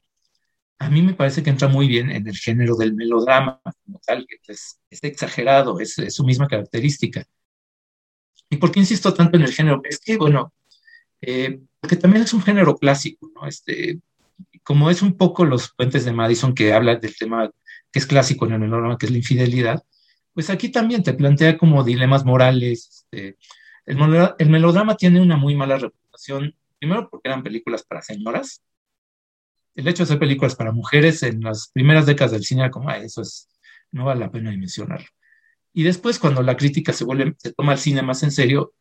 A mí me parece que entra muy bien en el género del melodrama, como tal, que es, exagerado, es, es, su misma característica. ¿Y por qué insisto tanto en el género? Es que, bueno, eh, porque también es un género clásico, ¿no? Este, como es un poco los puentes de Madison que habla del tema que es clásico en el melodrama, que es la infidelidad, pues aquí también te plantea como dilemas morales. Este, el, melodrama tiene una muy mala reputación, primero porque eran películas para señoras. El hecho de ser películas para mujeres en las primeras décadas del cine como, eso es, no vale la pena mencionarlo. Y después, cuando la crítica se, vuelve, se toma el cine más en serio,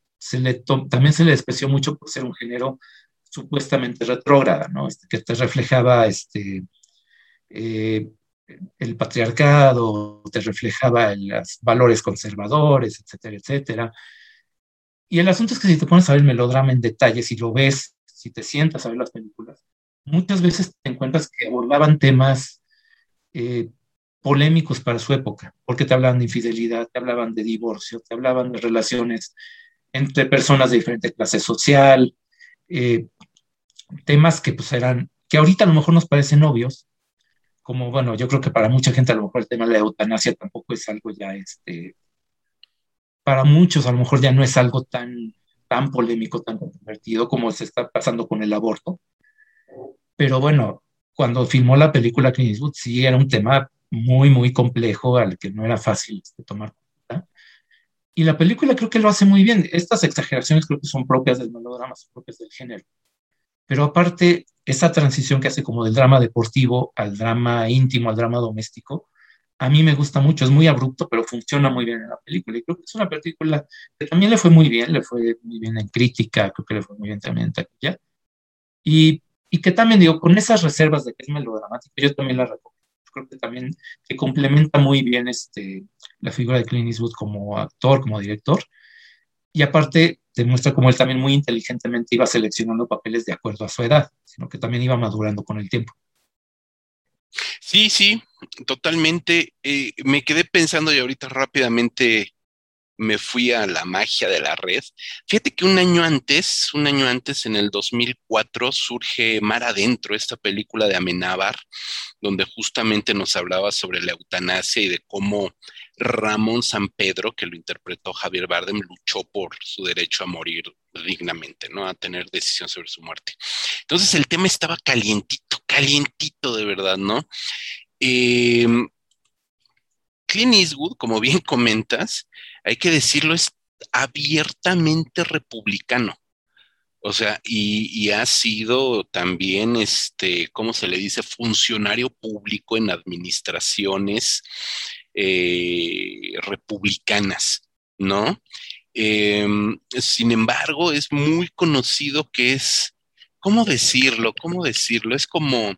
también se le despreció mucho por ser un género supuestamente retrógrada, ¿no? Este, que te reflejaba este, eh, el patriarcado, te reflejaba los valores conservadores, etcétera, etcétera. Y el asunto es que si te pones a ver el melodrama en detalle, si lo ves, si te sientas a ver las películas, muchas veces te encuentras que abordaban temas eh, polémicos para su época, porque te hablaban de infidelidad, te hablaban de divorcio, te hablaban de relaciones entre personas de diferente clase social, eh, temas que pues eran, que ahorita a lo mejor nos parecen obvios, como bueno, yo creo que para mucha gente a lo mejor el tema de la eutanasia tampoco es algo ya, este, para muchos a lo mejor ya no es algo tan, tan polémico, tan controvertido como se está pasando con el aborto. Pero bueno, cuando filmó la película Clint Eastwood, sí era un tema muy, muy complejo al que no era fácil este, tomar y la película creo que lo hace muy bien. Estas exageraciones creo que son propias del melodrama, son propias del género. Pero aparte, esa transición que hace como del drama deportivo al drama íntimo, al drama doméstico, a mí me gusta mucho. Es muy abrupto, pero funciona muy bien en la película. Y creo que es una película que también le fue muy bien, le fue muy bien en crítica, creo que le fue muy bien también en taquilla. Y, y que también digo, con esas reservas de que es melodramático, yo también la recomiendo creo que también complementa muy bien este, la figura de Clint Eastwood como actor, como director. Y aparte demuestra cómo él también muy inteligentemente iba seleccionando papeles de acuerdo a su edad, sino que también iba madurando con el tiempo. Sí, sí, totalmente. Eh, me quedé pensando y ahorita rápidamente me fui a la magia de la red. Fíjate que un año antes, un año antes, en el 2004, surge Mar Adentro, esta película de Amenábar, donde justamente nos hablaba sobre la eutanasia y de cómo Ramón San Pedro, que lo interpretó Javier Bardem, luchó por su derecho a morir dignamente, ¿no? A tener decisión sobre su muerte. Entonces el tema estaba calientito, calientito de verdad, ¿no? Eh, Clint Eastwood, como bien comentas, hay que decirlo, es abiertamente republicano. O sea, y, ha sido también, este, ¿cómo se le dice? Funcionario público en administraciones eh, republicanas, ¿no? Em, sin embargo, es muy conocido que es, ¿cómo decirlo? ¿Cómo decirlo? Es como,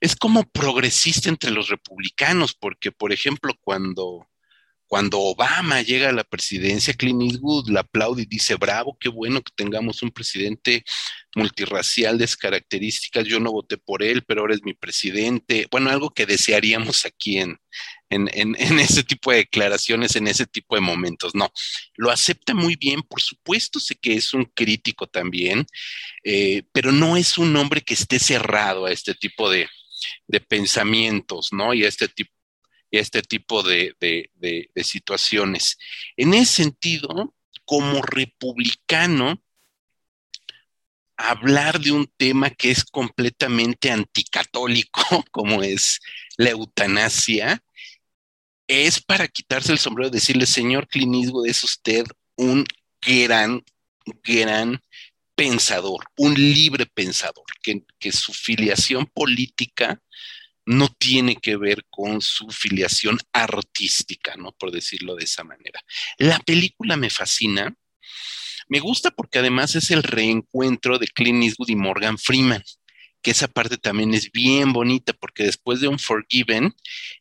es como progresista entre los republicanos, porque, por ejemplo, cuando cuando Obama llega a la presidencia, Clint Eastwood la aplaude y dice, bravo, qué bueno que tengamos un presidente multirracial de características. Yo no voté por él, pero ahora es mi presidente. Bueno, algo que desearíamos aquí en, en, [LAUGHS] en, ese tipo de declaraciones, en ese tipo de momentos. No, lo acepta muy bien, por supuesto, sé que es un crítico también, eh, pero no es un hombre que esté cerrado a este tipo de, de pensamientos, ¿no? Y a este tipo este tipo de, de situaciones. En ese sentido, como republicano, hablar de un tema que es completamente anticatólico, [LAUGHS] como es la eutanasia, es para quitarse el sombrero y decirle, señor Clint es usted un gran, gran pensador, un libre pensador, que su filiación política no tiene que ver con su filiación artística, ¿no? Por decirlo de esa manera. La película me fascina. Me gusta porque además es el reencuentro de Clint Eastwood y Morgan Freeman, que esa parte también es bien bonita porque después de un Forgiven,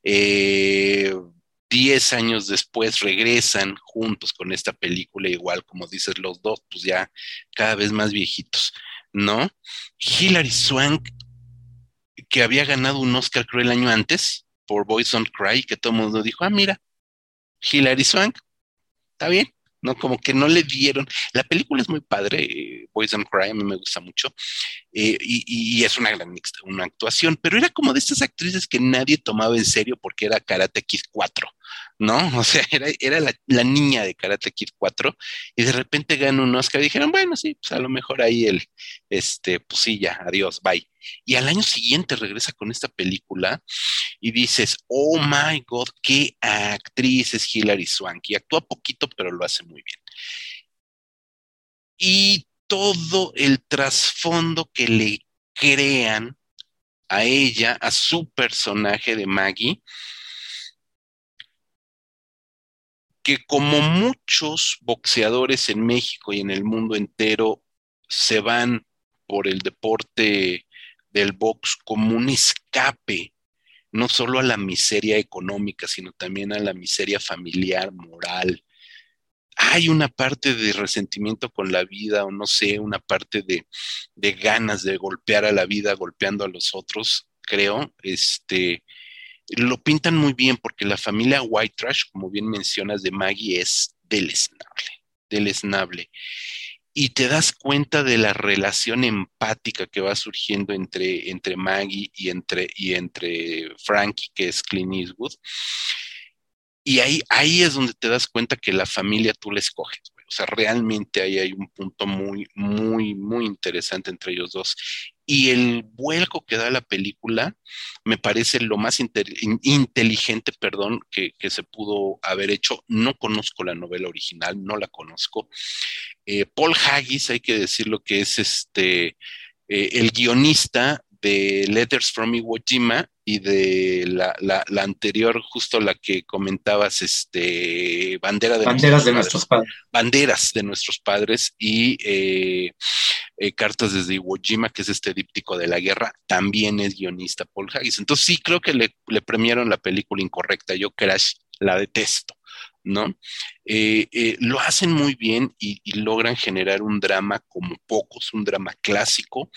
eh, diez años después regresan juntos con esta película, igual como dices los dos, pues ya cada vez más viejitos, ¿no? Hilary Swank que había ganado un Oscar, creo, el año antes por Boys Don't Cry, que todo el mundo dijo, ah, mira, Hilary Swank, está bien, ¿no? Como que no le dieron. La película es muy padre, eh, Boys Don't Cry, a mí me gusta mucho, eh, y, es una gran una actuación, pero era como de estas actrices que nadie tomaba en serio porque era Karate Kid 4, ¿no? [LAUGHS] O sea, era, era la, niña de Karate Kid 4 y de repente ganó un Oscar y dijeron, bueno, sí, pues a lo mejor ahí el, este, pues sí, ya, adiós, bye. Y al año siguiente regresa con esta película y dices, oh my God, qué actriz es Hilary Swank. Y actúa poquito, pero lo hace muy bien. Y todo el trasfondo que le crean a ella, a su personaje de Maggie, que como muchos boxeadores en México y en el mundo entero se van por el deporte del box como un escape, no solo a la miseria económica, sino también a la miseria familiar, moral. Hay una parte de resentimiento con la vida, o no sé, una parte de, de ganas de golpear a la vida golpeando a los otros, creo. Este, lo pintan muy bien porque la familia White Trash, como bien mencionas, de Maggie es deleznable, deleznable y te das cuenta de la relación empática que va surgiendo entre, entre Maggie y entre, y entre Frankie, que es Clint Eastwood. Y ahí, ahí es donde te das cuenta que la familia tú la escoges. O sea, realmente ahí hay un punto muy, muy, muy interesante entre ellos dos. Y el vuelco que da la película me parece lo más inteligente, perdón, que, se pudo haber hecho. No conozco la novela original, no la conozco. Eh, Paul Haggis, hay que decirlo que es este eh, el guionista de Letters from Iwo Jima y de la, anterior, justo la que comentabas, este, bandera de banderas de nuestros padres. Banderas de nuestros padres y eh, eh, cartas desde Iwo Jima, que es este díptico de la guerra, también es guionista Paul Haggis. Entonces sí creo que le, premiaron la película incorrecta. Yo Crash la detesto. ¿no? Eh, lo hacen muy bien y, logran generar un drama como pocos, un drama clásico,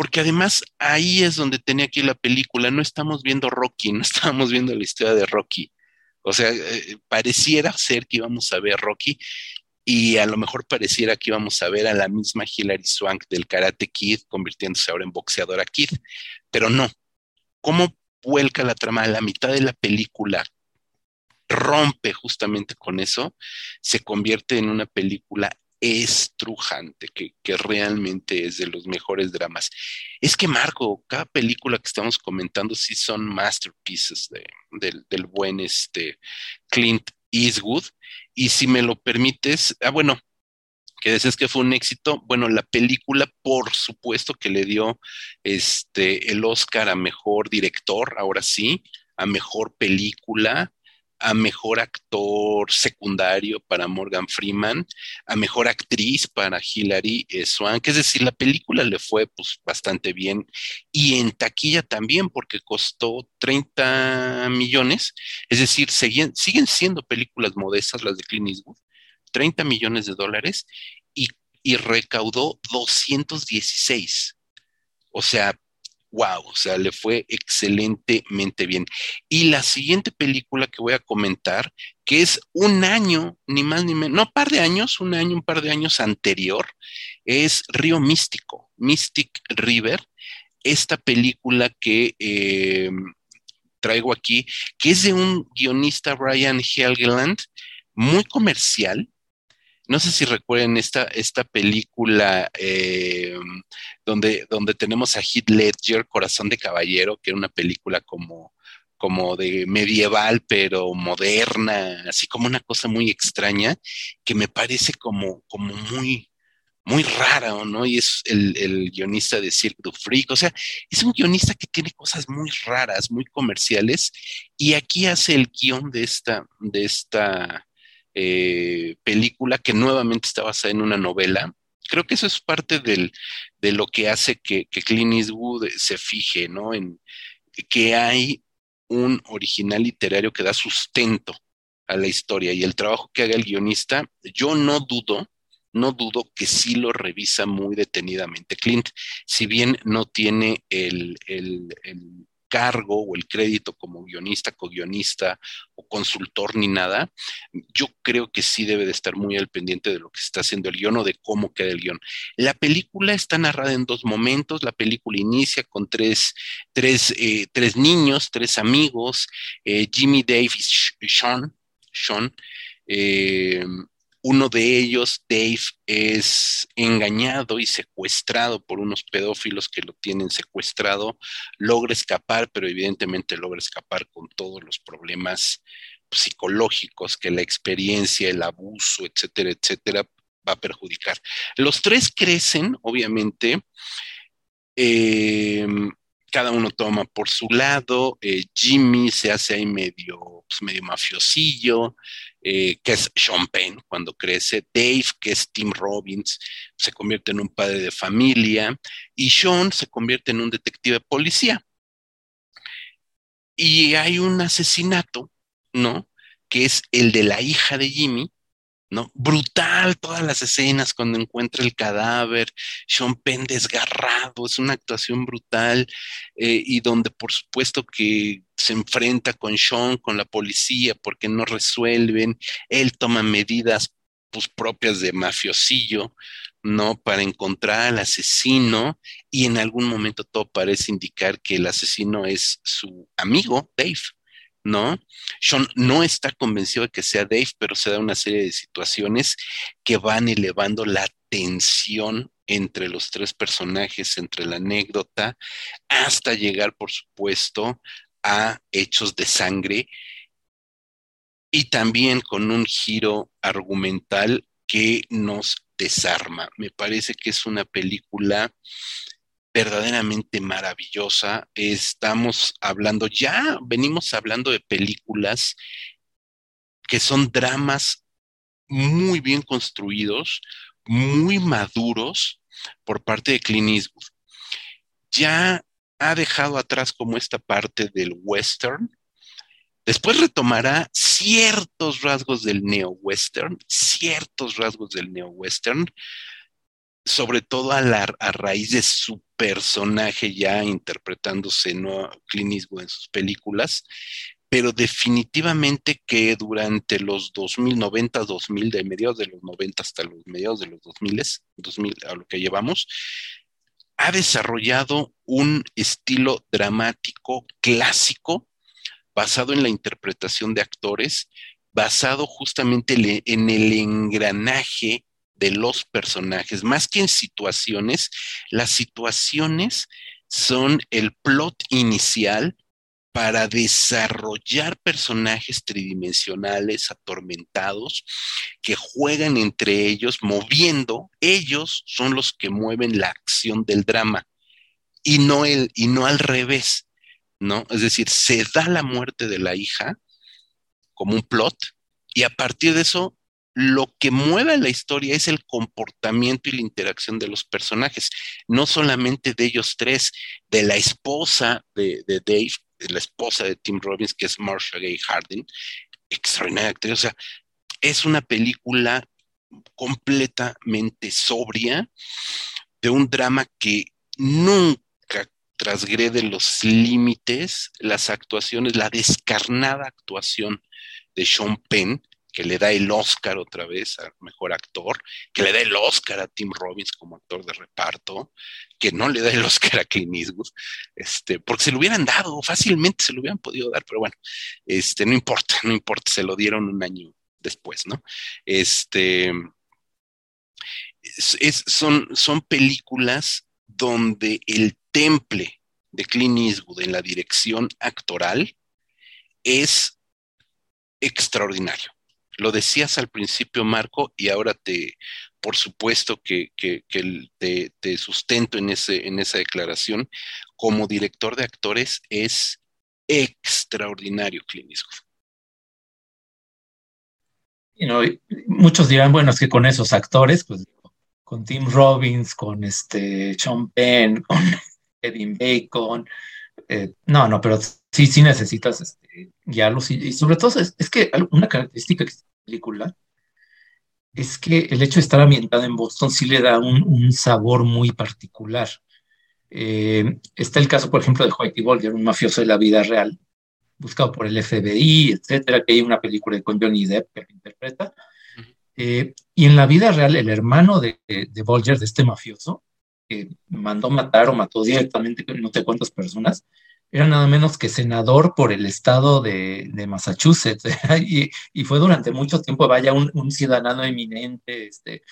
porque además ahí es donde tenía aquí la película, no estamos viendo Rocky, no [LAUGHS] estábamos viendo la historia de Rocky. O sea, eh, pareciera ser que íbamos a ver Rocky y a lo mejor pareciera que íbamos a ver a la misma Hilary Swank del Karate Kid convirtiéndose ahora en boxeadora Kid, pero no. ¿Cómo vuelca la trama a la mitad de la película? Rompe justamente con eso, se convierte en una película estrujante, que, que, realmente es de los mejores dramas. Es que, Marco, cada película que estamos comentando sí son masterpieces de, del buen este, Clint Eastwood. Y si me lo permites, ah, bueno, que decías que fue un éxito, bueno, la película, por supuesto que le dio este, el Oscar a mejor director, ahora sí, a mejor película, a mejor actor secundario para Morgan Freeman, a mejor actriz para Hilary Swank, es decir, la película le fue pues bastante bien y en taquilla también porque costó 30 millones, es decir, siguen, siguen siendo películas modestas las de Clint Eastwood, 30 millones de dólares y, y recaudó 216. O sea, wow, o sea, le fue excelentemente bien. Y la siguiente película que voy a comentar, que es un año, ni más ni menos, no, un par de años, un año, un par de años anterior, es Río Místico, Mystic River, esta película que eh, traigo aquí, que es de un guionista, Brian Helgeland, muy comercial. No sé si recuerden esta, esta película eh, donde, donde tenemos a Heath Ledger, Corazón de Caballero, que era una película como, como de medieval, pero moderna, así como una cosa muy extraña, que me parece como, como muy, muy rara, ¿no? Y es el, guionista de Cirque du Freak, o sea, es un guionista que tiene cosas muy raras, muy comerciales, y aquí hace el guion de esta, de esta eh, película que nuevamente está basada en una novela. Creo que eso es parte de lo que hace que, que Clint Eastwood se fije, ¿no? En que hay un original literario que da sustento a la historia y el trabajo que haga el guionista, yo no dudo no dudo que sí lo revisa muy detenidamente Clint, si bien no tiene el, cargo o el crédito como guionista, co-guionista o consultor ni nada, yo creo que sí debe de estar muy al pendiente de lo que está haciendo el guion o de cómo queda el guion. La película está narrada en dos momentos. La película inicia con tres, tres, eh, tres niños, tres amigos, eh, Jimmy, Dave y Sean. Sean eh, uno de ellos, Dave, es engañado y secuestrado por unos pedófilos que lo tienen secuestrado. Logra escapar, pero evidentemente logra escapar con todos los problemas psicológicos que la experiencia, el abuso, etcétera, etcétera, va a perjudicar. Los tres crecen, obviamente. Em, cada uno toma por su lado, eh, Jimmy se hace ahí medio, pues, medio mafiosillo, eh, que es Sean Penn cuando crece, Dave, que es Tim Robbins, se convierte en un padre de familia, y Sean se convierte en un detective policía. Y hay un asesinato, ¿no? Que es el de la hija de Jimmy, ¿no? Brutal todas las escenas cuando encuentra el cadáver, Sean Penn desgarrado, es una actuación brutal eh, y donde por supuesto que se enfrenta con Sean, con la policía, porque no resuelven, él toma medidas pues, propias de mafiosillo, ¿no? Para encontrar al asesino y en algún momento todo parece indicar que el asesino es su amigo, Dave. ¿No? Sean no está convencido de que sea Dave, pero se da una serie de situaciones que van elevando la tensión entre los tres personajes, entre la anécdota, hasta llegar, por supuesto, a hechos de sangre y también con un giro argumental que nos desarma. Me parece que es una película verdaderamente maravillosa. Estamos hablando, ya venimos hablando de películas que son dramas muy bien construidos, muy maduros por parte de Clint Eastwood. Ya ha dejado atrás como esta parte del western. Después retomará ciertos rasgos del neo-western, ciertos rasgos del neo-western, sobre todo a, la, a raíz de su personaje ya interpretándose ¿no? Clint en sus películas, pero definitivamente que durante los 2090, 2000, de mediados de los 90 hasta los mediados de los 2000, 2000 a lo que llevamos, ha desarrollado un estilo dramático clásico basado en la interpretación de actores, basado justamente en el engranaje de los personajes, más que en situaciones, las situaciones son el plot inicial para desarrollar personajes tridimensionales, atormentados, que juegan entre ellos, moviendo, ellos son los que mueven la acción del drama y no, el, y no al revés, ¿no? Es decir, se da la muerte de la hija como un plot y a partir de eso lo que mueve la historia es el comportamiento y la interacción de los personajes, no solamente de ellos tres, de la esposa de, Dave, de la esposa de Tim Robbins, que es Marsha Gay Harding, extraordinaria actriz, o sea, es una película completamente sobria de un drama que nunca transgrede los límites, las actuaciones, la descarnada actuación de Sean Penn, que le da el Oscar otra vez al mejor actor, que le da el Oscar a Tim Robbins como actor de reparto, que no le da el Oscar a Clint Eastwood, este, porque se lo hubieran dado, fácilmente se lo hubieran podido dar, pero bueno, este, no importa, no importa, se lo dieron un año después, ¿no? Este, son, son películas donde el temple de Clint Eastwood en la dirección actoral es extraordinario. Lo decías al principio, Marco, y ahora te, por supuesto que, te, sustento en, ese, en esa declaración. Como director de actores es extraordinario, Clint Eastwood. muchos dirán, bueno, es que con esos actores, pues con Tim Robbins, con este Sean Penn, [LAUGHS] con Kevin Bacon, eh, no, no, pero sí, sí necesitas este, guiarlos y, sobre todo es, que una característica esta película es que el hecho de estar ambientada en Boston sí le da un, sabor muy particular. Eh, está el caso, por ejemplo, de Whitey Bulger, un mafioso de la vida real, buscado por el FBI, etcétera, que hay una película con Johnny Depp que lo interpreta. Eh, y en la vida real, el hermano de, de Bolger, de este mafioso, que mandó matar o mató directamente no sé cuántas personas, era nada menos que senador por el estado de, Massachusetts, [LAUGHS] y, fue durante mucho tiempo, vaya, un, ciudadano eminente, este,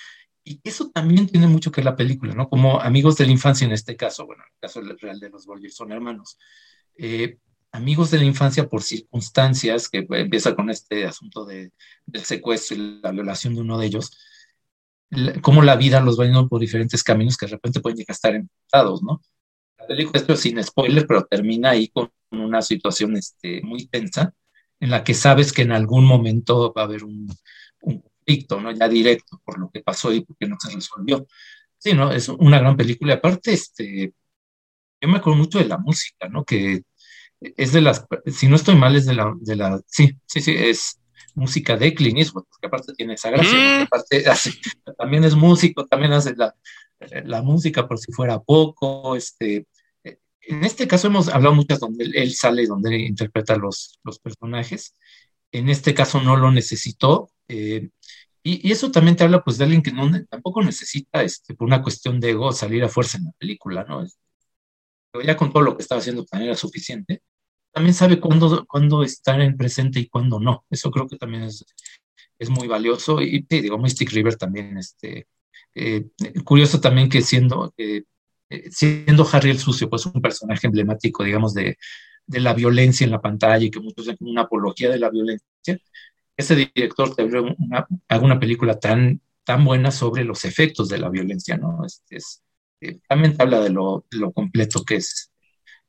y eso también tiene mucho que ver la película, ¿no? Como amigos de la infancia en este caso, bueno, en el caso real de los Bolger son hermanos, eh, amigos de la infancia por circunstancias, que empieza con este asunto de, del secuestro y la violación de uno de ellos, cómo la vida los va yendo por diferentes caminos que de repente pueden llegar a estar enfrentados, ¿no? La película, esto sin spoiler, pero termina ahí con una situación este, muy tensa, en la que sabes que en algún momento va a haber un, un conflicto, ¿no? Ya directo, por lo que pasó y porque no se resolvió. Sí, ¿no? Es una gran película. Aparte, este, yo me acuerdo mucho de la música, ¿no? Que es de las, si no estoy mal, es de la, de la, sí, sí, sí, es música de Clint Eastwood, porque aparte tiene esa gracia, mm. también es músico, también hace la, la, música por si fuera poco, este, en este caso hemos hablado muchas donde él, sale, donde él interpreta los, los personajes, en este caso no lo necesitó, eh, y, eso también te habla pues de alguien que no, tampoco necesita, este, por una cuestión de ego, salir a fuerza en la película, ¿no? Pero ya con todo lo que estaba haciendo también era suficiente también sabe cuándo, cuándo estar en presente y cuándo no. Eso creo que también es, es muy valioso. Y digo, Mystic River también, este, eh, curioso también que siendo, eh, siendo Harry el Sucio, pues un personaje emblemático, digamos, de, de la violencia en la pantalla y que muchos como una apología de la violencia, ese director te abrió una, una película tan, tan buena sobre los efectos de la violencia, ¿no? Este es, eh, también habla de lo, lo completo que es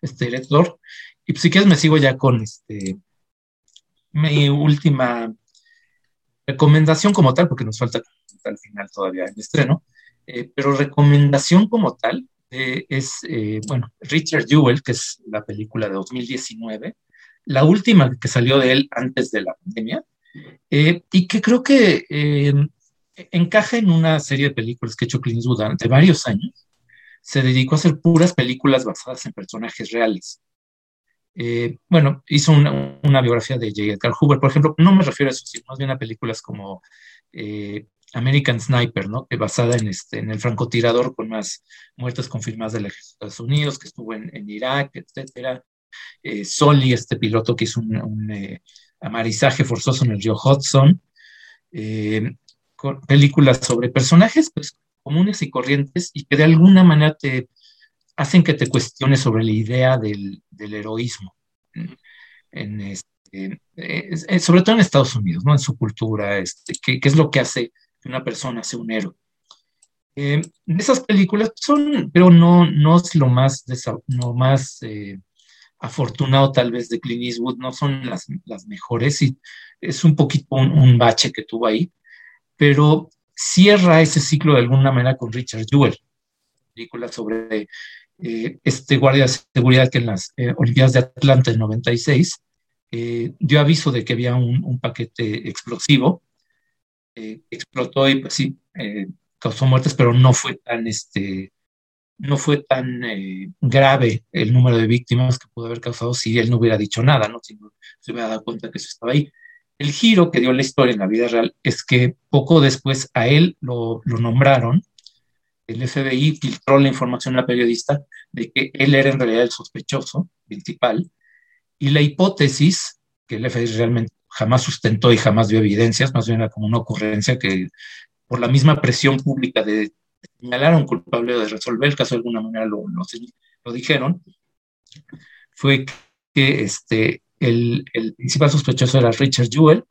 este director. Y pues si quieres me sigo ya con este, mi última recomendación como tal, porque nos falta al final todavía el estreno, eh, pero recomendación como tal eh, es, eh, bueno, Richard Jewell, que es la película de 2019, la última que salió de él antes de la pandemia, y que creo que encaja en una serie de películas que ha hecho Clint Eastwood durante varios años. Se dedicó a hacer puras películas basadas en personajes reales. Eh, bueno, hizo una, biografía de J. Edgar Hoover, por ejemplo, no me refiero a eso, sino más bien a películas como eh, American Sniper, ¿no? Que basada en, este, el francotirador con más muertes confirmadas del ejército Estados Unidos, que estuvo en, Irak, etcétera. Eh, Soli, este piloto que hizo un, amarizaje forzoso en el río Hudson. películas sobre personajes pues, comunes y corrientes y que de alguna manera te hacen que te cuestiones sobre la idea del, heroísmo, este, sobre todo en Estados Unidos, ¿no? en su cultura, este, qué, es lo que hace que una persona sea un héroe. Eh, esas películas son, pero no, no es lo más, lo más eh, afortunado tal vez de Clint Eastwood, no son las, mejores y es un poquito un, bache que tuvo ahí, pero cierra ese ciclo de alguna manera con Richard Jewell, película sobre eh, este guardia de seguridad que en las eh, Olimpiadas de Atlanta en 96 eh, dio aviso de que había un, paquete explosivo, explotó y pues sí, causó muertes, pero no fue tan, este, no fue tan grave el número de víctimas que pudo haber causado si él no hubiera dicho nada, ¿no? si no se hubiera dado cuenta que eso estaba ahí. El giro que dio la historia en la vida real es que poco después a él lo, lo nombraron, el FBI filtró la información a la periodista de que él era en realidad el sospechoso principal, y la hipótesis que el FBI realmente jamás sustentó y jamás dio evidencias, más bien era como una ocurrencia que por la misma presión pública de señalar a un culpable o de resolver el caso de alguna manera lo, dijeron, fue que este, el, el, principal sospechoso era Richard Jewell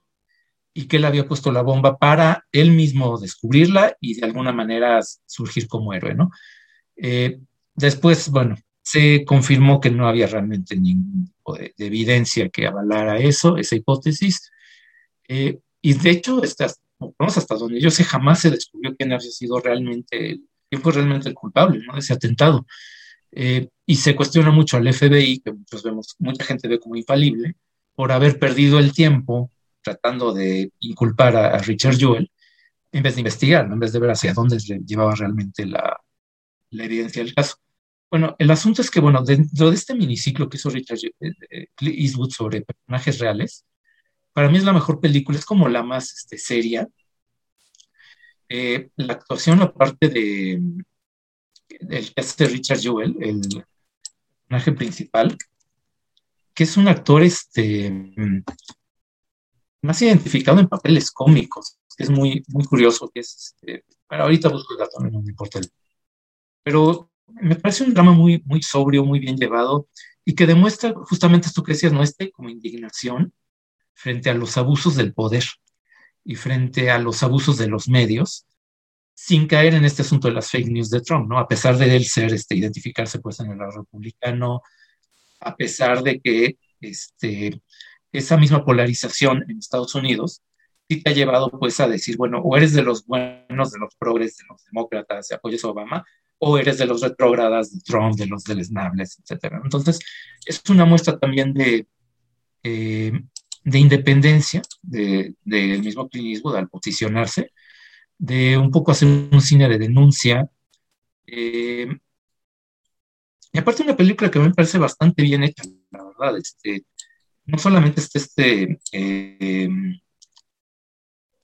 y que él había puesto la bomba para él mismo descubrirla y de alguna manera surgir como héroe, ¿no? Eh, después, bueno, se confirmó que no había realmente ningún tipo de, de evidencia que avalara eso, esa hipótesis. Eh, y de hecho, hasta, hasta donde yo sé, jamás se descubrió quién había sido realmente, quién fue realmente el culpable ¿no? de ese atentado. Eh, y se cuestiona mucho al FBI, que muchos vemos, mucha gente ve como infalible, por haber perdido el tiempo tratando de inculpar a, a Richard Jewell, en vez de investigar, en vez de ver hacia dónde le llevaba realmente la, la, evidencia del caso. Bueno, el asunto es que, bueno, dentro de este miniciclo que hizo Richard eh, eh, Eastwood sobre personajes reales, para mí es la mejor película, es como la más este, seria. Eh, la actuación, aparte de, el que hace Richard Jewell, el personaje principal, que es un actor este, más identificado en papeles cómicos, que es muy, muy curioso, que es, este, ahorita busco el dato, no me importa. El, pero me parece un drama muy, muy sobrio, muy bien llevado, y que demuestra justamente esto que decías, ¿no? Este como indignación frente a los abusos del poder y frente a los abusos de los medios, sin caer en este asunto de las fake news de Trump, ¿no? A pesar de él ser, este, identificarse pues en el republicano, a pesar de que este, esa misma polarización en Estados Unidos sí te ha llevado pues a decir, bueno, o eres de los buenos, de los progres, de los demócratas, apoyas a Obama, o eres de los retrógradas de Trump, de los deleznables, etcétera. Entonces, es una muestra también de, eh, de independencia del de, mismo Clint Eastwood al posicionarse, de un poco hacer un cine de denuncia. Eh, y aparte una película que me parece bastante bien hecha, la verdad. Este, no solamente este, eh,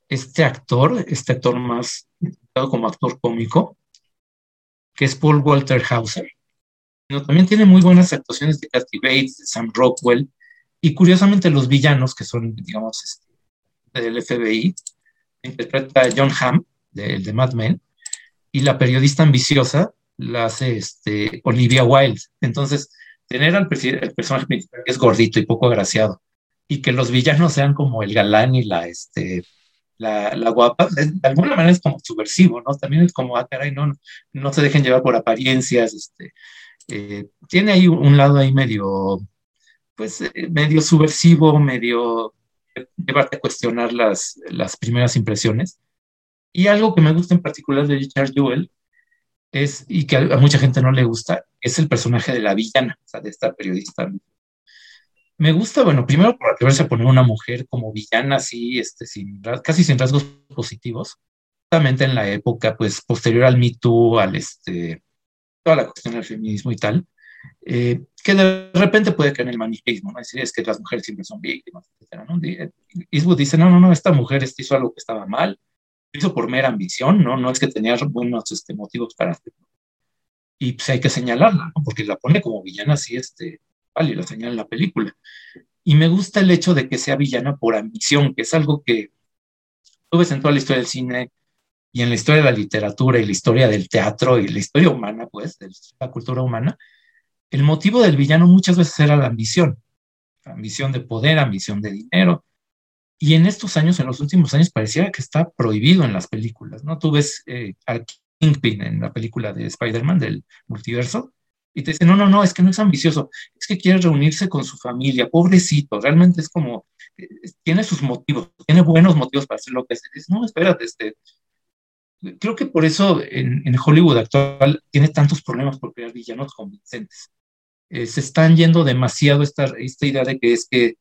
este actor, este actor más como actor cómico, que es Paul Walter Hauser, sino también tiene muy buenas actuaciones de Kathy Bates, de Sam Rockwell, y curiosamente los villanos, que son, digamos, este, del FBI, interpreta a John Hamm, de, de Mad Men, y la periodista ambiciosa la hace este, Olivia Wilde. Entonces, tener al el personaje principal que es gordito y poco agraciado, y que los villanos sean como el galán y la, este, la, la guapa, de, alguna manera es como subversivo, ¿no? También es como, ah, caray, no, no se dejen llevar por apariencias, este, eh, tiene ahí un lado ahí medio, pues, eh, medio subversivo, medio llevarte a cuestionar las, las primeras impresiones. Y algo que me gusta en particular de Richard Jewell es, y que a, a, mucha gente no le gusta, es el personaje de la villana, o sea, de esta periodista. Me gusta, bueno, primero por atreverse a poner una mujer como villana, así, este, sin, casi sin rasgos positivos, justamente en la época, pues, posterior al Me Too, al, este, toda la cuestión del feminismo y tal, eh, que de repente puede caer en el maniqueísmo, ¿no? Es decir, es que las mujeres siempre son víctimas, etc. ¿no? Eastwood dice, no, no, no, esta mujer este hizo algo que estaba mal, lo hizo por mera ambición, ¿no? No es que tenía buenos este, motivos para hacerlo. Y pues hay que señalarla, ¿no? Porque la pone como villana así, este, vale, la señala en la película. Y me gusta el hecho de que sea villana por ambición, que es algo que tú ves en toda la historia del cine y en la historia de la literatura y la historia del teatro y la historia humana, pues, de la cultura humana, el motivo del villano muchas veces era la ambición, ambición de poder, ambición de dinero. Y en estos años, en los últimos años, parecía que está prohibido en las películas, ¿no? Tú ves eh, al Kingpin en la película de Spider-Man del multiverso y te dicen, no, no, no, es que no es ambicioso, es que quiere reunirse con su familia, pobrecito, realmente es como, eh, tiene sus motivos, tiene buenos motivos para hacer lo que hace. Dices, no, espérate, este, creo que por eso en, en, Hollywood actual tiene tantos problemas por crear villanos convincentes. Eh, se están yendo demasiado esta, esta idea de que es que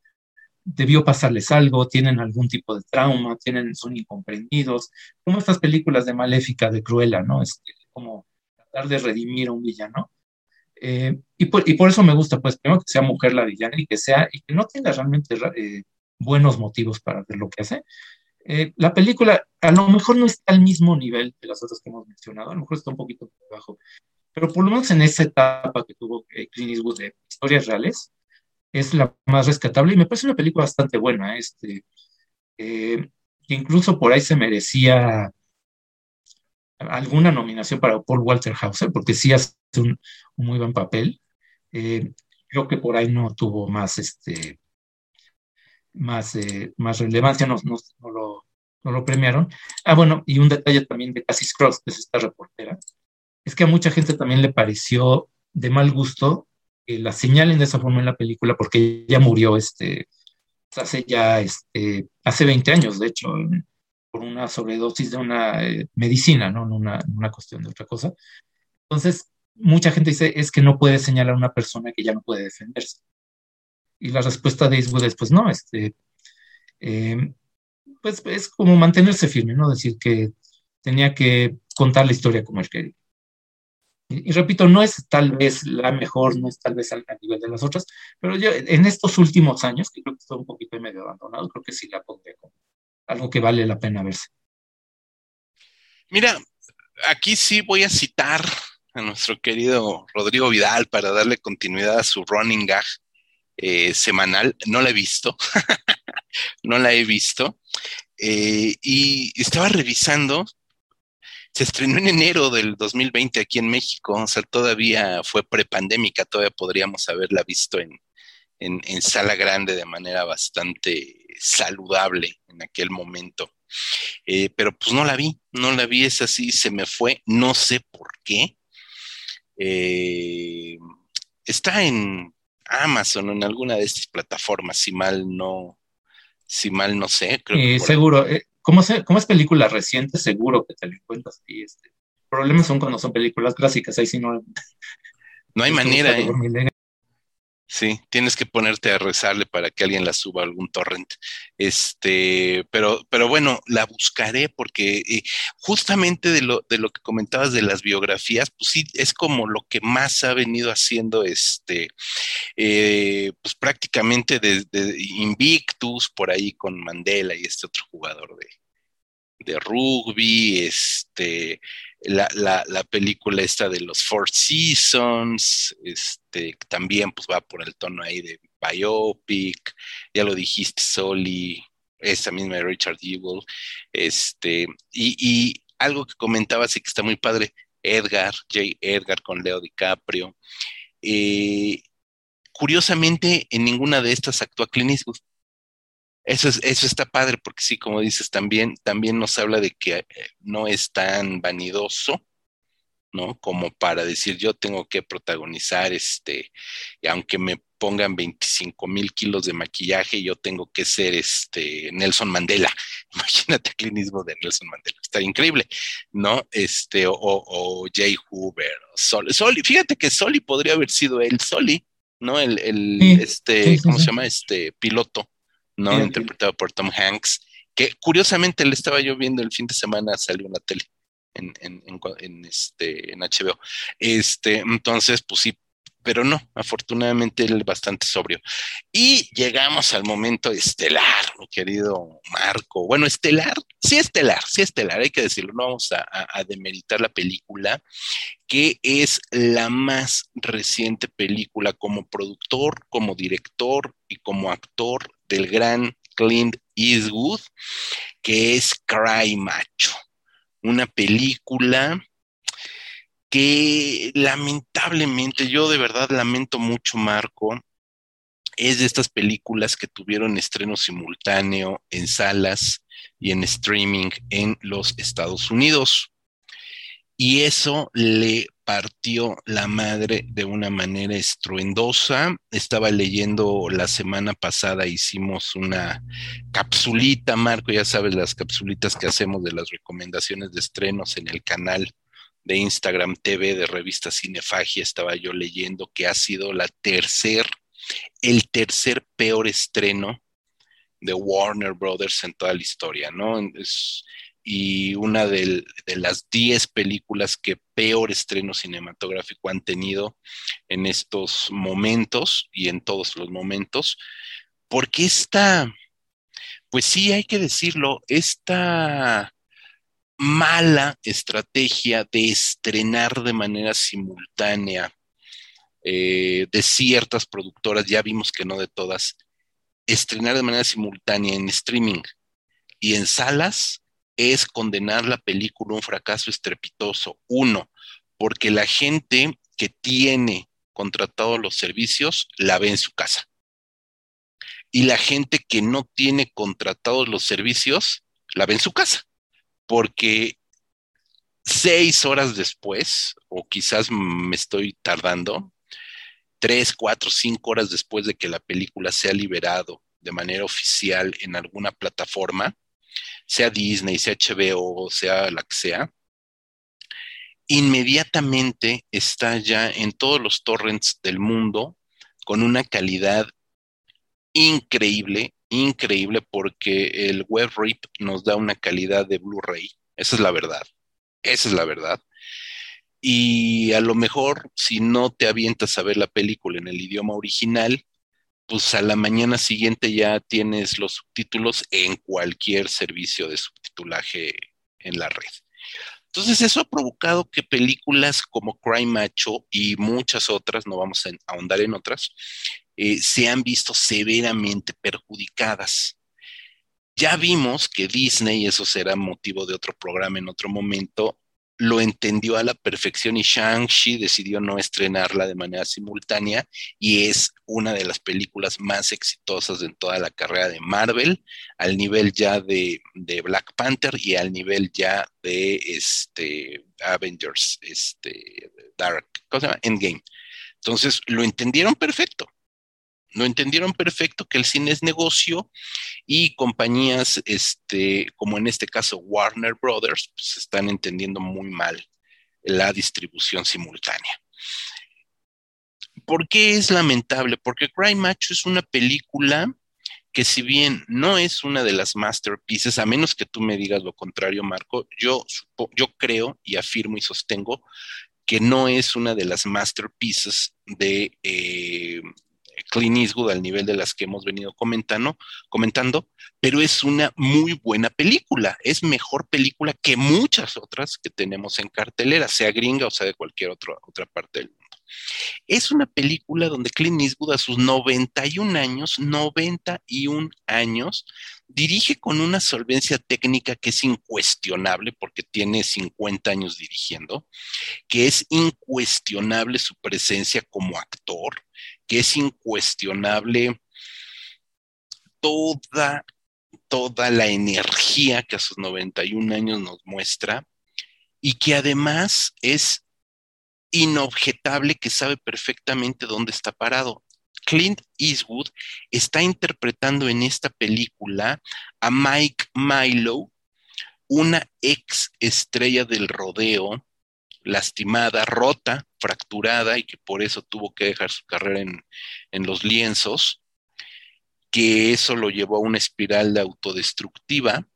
debió pasarles algo, tienen algún tipo de trauma, tienen, son incomprendidos, como estas películas de Maléfica, de Cruella, ¿no? Es este, como tratar de redimir a un villano. Eh, y, por, y, por, eso me gusta, pues, primero que sea mujer la villana y que sea, y que no tenga realmente eh, buenos motivos para hacer lo que hace. Eh, la película a lo mejor no está al mismo nivel de las otras que hemos mencionado, a lo mejor está un poquito debajo, pero por lo menos en esa etapa que tuvo eh, Clint Eastwood de historias reales, es la más rescatable y me parece una película bastante buena, este, eh, incluso por ahí se merecía alguna nominación para Paul Walter Hauser, porque sí hace un, muy buen papel. creo que por ahí no tuvo más, este, más, eh, más relevancia, no, no, lo, no, lo, premiaron. Ah, bueno, y un detalle también de Cassie Cross, que es esta reportera, es que a mucha gente también le pareció de mal gusto que la señalen de esa forma en la película porque ella murió este, hace ya este, hace 20 años, de hecho, por una sobredosis de una eh, medicina, ¿no? No una, una cuestión de otra cosa. Entonces, mucha gente dice, es que no puede señalar a una persona que ya no puede defenderse. Y la respuesta de Eastwood es, pues no, este, eh, pues es como mantenerse firme, ¿no? Decir que tenía que contar la historia como él quería. Y, repito, no es tal vez la mejor, no es tal vez al, nivel de las otras, pero yo en estos últimos años, que creo que está un poquito medio abandonado, creo que sí la pondré como algo que vale la pena verse. Mira, aquí sí voy a citar a nuestro querido Rodrigo Vidal para darle continuidad a su running gag eh, semanal, no la he visto, [LAUGHS] no la he visto, eh, y estaba revisando, se estrenó en enero del 2020 aquí en México, o sea, todavía fue prepandémica, todavía podríamos haberla visto en, en, sala grande de manera bastante saludable en aquel momento. Eh, pero pues no la vi, no la vi, es así, se me fue, no sé por qué. está en Amazon o en alguna de estas plataformas, si mal no, si mal no sé. Creo seguro, eh, como, es película reciente, seguro que te lo encuentras. Y este, problemas son cuando son películas clásicas, ahí sí no. No hay [LAUGHS] manera. Sí, tienes que ponerte a rezarle para que alguien la suba a algún torrent. Este, pero, pero bueno, la buscaré porque eh, justamente de lo, de lo que comentabas de las biografías, pues sí, es como lo que más ha venido haciendo este, eh, pues prácticamente desde Invictus, por ahí con Mandela y este otro jugador de, de rugby, este, la, la, la, película esta de los Four Seasons, este, también pues va por el tono ahí de biopic, ya lo dijiste, Soli, esta misma de Richard Evil, este, y, y algo que comentabas y que está muy padre, Edgar, J. Edgar con Leo DiCaprio. Eh, curiosamente, en ninguna de estas actúa Clint Eastwood. Eso, es, eso está padre porque sí, como dices, también, también nos habla de que eh, no es tan vanidoso, ¿no? Como para decir yo tengo que protagonizar este, aunque me pongan 25 mil kilos de maquillaje, yo tengo que ser este Nelson Mandela. [LAUGHS] Imagínate el clinismo de Nelson Mandela, está increíble, ¿no? Este, o, Jay Hoover, o Soli. Fíjate que Soli podría haber sido él, Soli, ¿no? El, el este, ¿cómo se llama? Este piloto ¿no? Interpretado por Tom Hanks, que curiosamente le estaba yo viendo el fin de semana, salió en la tele, en, en, en, este, en HBO. Este, entonces, pues sí, pero no, afortunadamente él bastante sobrio. Y llegamos al momento estelar, mi querido Marco. Bueno, estelar, sí estelar, sí estelar, hay que decirlo, no vamos a, a demeritar la película, que es la más reciente película como productor, como director y como actor del gran Clint Eastwood, que es Cry Macho, una película que lamentablemente, yo de verdad lamento mucho, Marco, es de estas películas que tuvieron estreno simultáneo en salas y en streaming en los Estados Unidos. Y eso le partió la madre de una manera estruendosa. Estaba leyendo la semana pasada, hicimos una capsulita, Marco, ya sabes, las capsulitas que hacemos de las recomendaciones de estrenos en el canal de Instagram TV de revista Cinefagia, estaba yo leyendo que ha sido la tercer, el tercer peor estreno de Warner Brothers en toda la historia, ¿no? Es, y una de, las 10 películas que peor estreno cinematográfico han tenido en estos momentos y en todos los momentos, porque esta, pues sí, hay que decirlo, esta mala estrategia de estrenar de manera simultánea eh, de ciertas productoras, ya vimos que no de todas, estrenar de manera simultánea en streaming y en salas es condenar la película un fracaso estrepitoso. Uno, porque la gente que tiene contratado los servicios la ve en su casa. Y la gente que no tiene contratados los servicios la ve en su casa. Porque seis horas después, o quizás me estoy tardando, tres, cuatro, cinco horas después de que la película sea liberado de manera oficial en alguna plataforma, sea Disney, sea HBO, sea la que sea, inmediatamente está ya en todos los torrents del mundo con una calidad increíble, increíble, porque el web rip nos da una calidad de Blu-ray. Esa es la verdad. Esa es la verdad. Y a lo mejor, si no te avientas a ver la película en el idioma original, pues a la mañana siguiente ya tienes los subtítulos en cualquier servicio de subtitulaje en la red. Entonces eso ha provocado que películas como Crime Macho y muchas otras, no vamos a ahondar en otras, eh, se han visto severamente perjudicadas. Ya vimos que Disney, eso será motivo de otro programa en otro momento, lo entendió a la perfección y Shang-Chi decidió no estrenarla de manera simultánea y es una de las películas más exitosas en toda la carrera de Marvel, al nivel ya de, Black Panther y al nivel ya de este, Avengers, este, Dark, ¿cómo se llama? Endgame. Entonces lo entendieron perfecto no entendieron perfecto que el cine es negocio y compañías, este, como en este caso Warner Brothers, pues están entendiendo muy mal la distribución simultánea. ¿Por qué es lamentable? Porque Cry Macho es una película que si bien no es una de las masterpieces, a menos que tú me digas lo contrario, Marco, yo, yo creo y afirmo y sostengo que no es una de las masterpieces de, eh, Clint Eastwood al nivel de las que hemos venido comentando, comentando, pero es una muy buena película. Es mejor película que muchas otras que tenemos en cartelera, sea gringa o sea de cualquier otra parte del mundo. Es una película donde Clint Eastwood a sus 91 años, 91 años, dirige con una solvencia técnica que es incuestionable porque tiene 50 años dirigiendo, que es incuestionable su presencia como actor, que es incuestionable toda, toda la energía que a sus 91 años nos muestra y que además es inobjetable que sabe perfectamente dónde está parado. Clint Eastwood está interpretando en esta película a Mike Milo, una ex estrella del rodeo lastimada, rota, fracturada y que por eso tuvo que dejar su carrera en, los lienzos, que eso lo llevó a una espiral de autodestructiva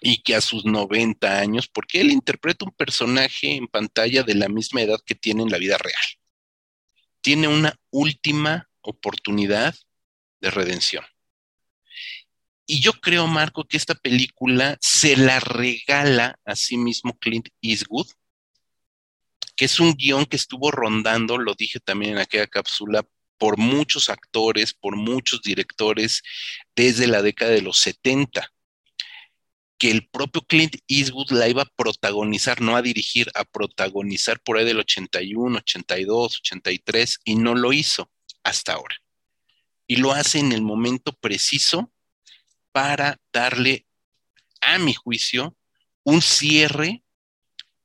y que a sus 90 años, porque él interpreta un personaje en pantalla de la misma edad que tiene en la vida real, tiene una última oportunidad de redención. Y yo creo, Marco, que esta película se la regala a sí mismo Clint Eastwood que es un guion que estuvo rondando, lo dije también en aquella cápsula, por muchos actores, por muchos directores desde la década de los 70, que el propio Clint Eastwood la iba a protagonizar, no a dirigir, a protagonizar por ahí del 81, 82, 83, y no lo hizo hasta ahora. Y lo hace en el momento preciso para darle, a mi juicio, un cierre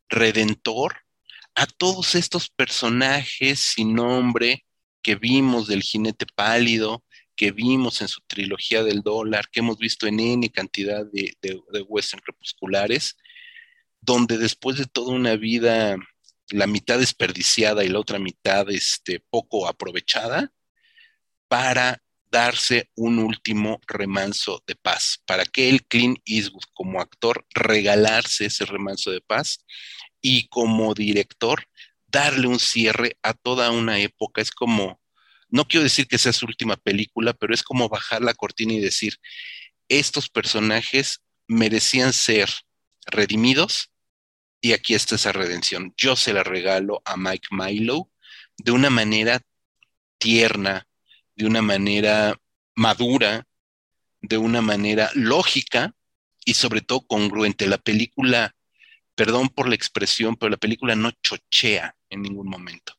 redentor a todos estos personajes sin nombre que vimos del jinete pálido, que vimos en su trilogía del dólar, que hemos visto en N cantidad de, de, western crepusculares, donde después de toda una vida, la mitad desperdiciada y la otra mitad este, poco aprovechada, para darse un último remanso de paz, para que el Clint Eastwood como actor regalarse ese remanso de paz y como director darle un cierre a toda una época. Es como, no quiero decir que sea su última película, pero es como bajar la cortina y decir, estos personajes merecían ser redimidos y aquí está esa redención. Yo se la regalo a Mike Milo de una manera tierna, de una manera madura, de una manera lógica y sobre todo congruente. La película, perdón por la expresión, pero la película no chochea en ningún momento.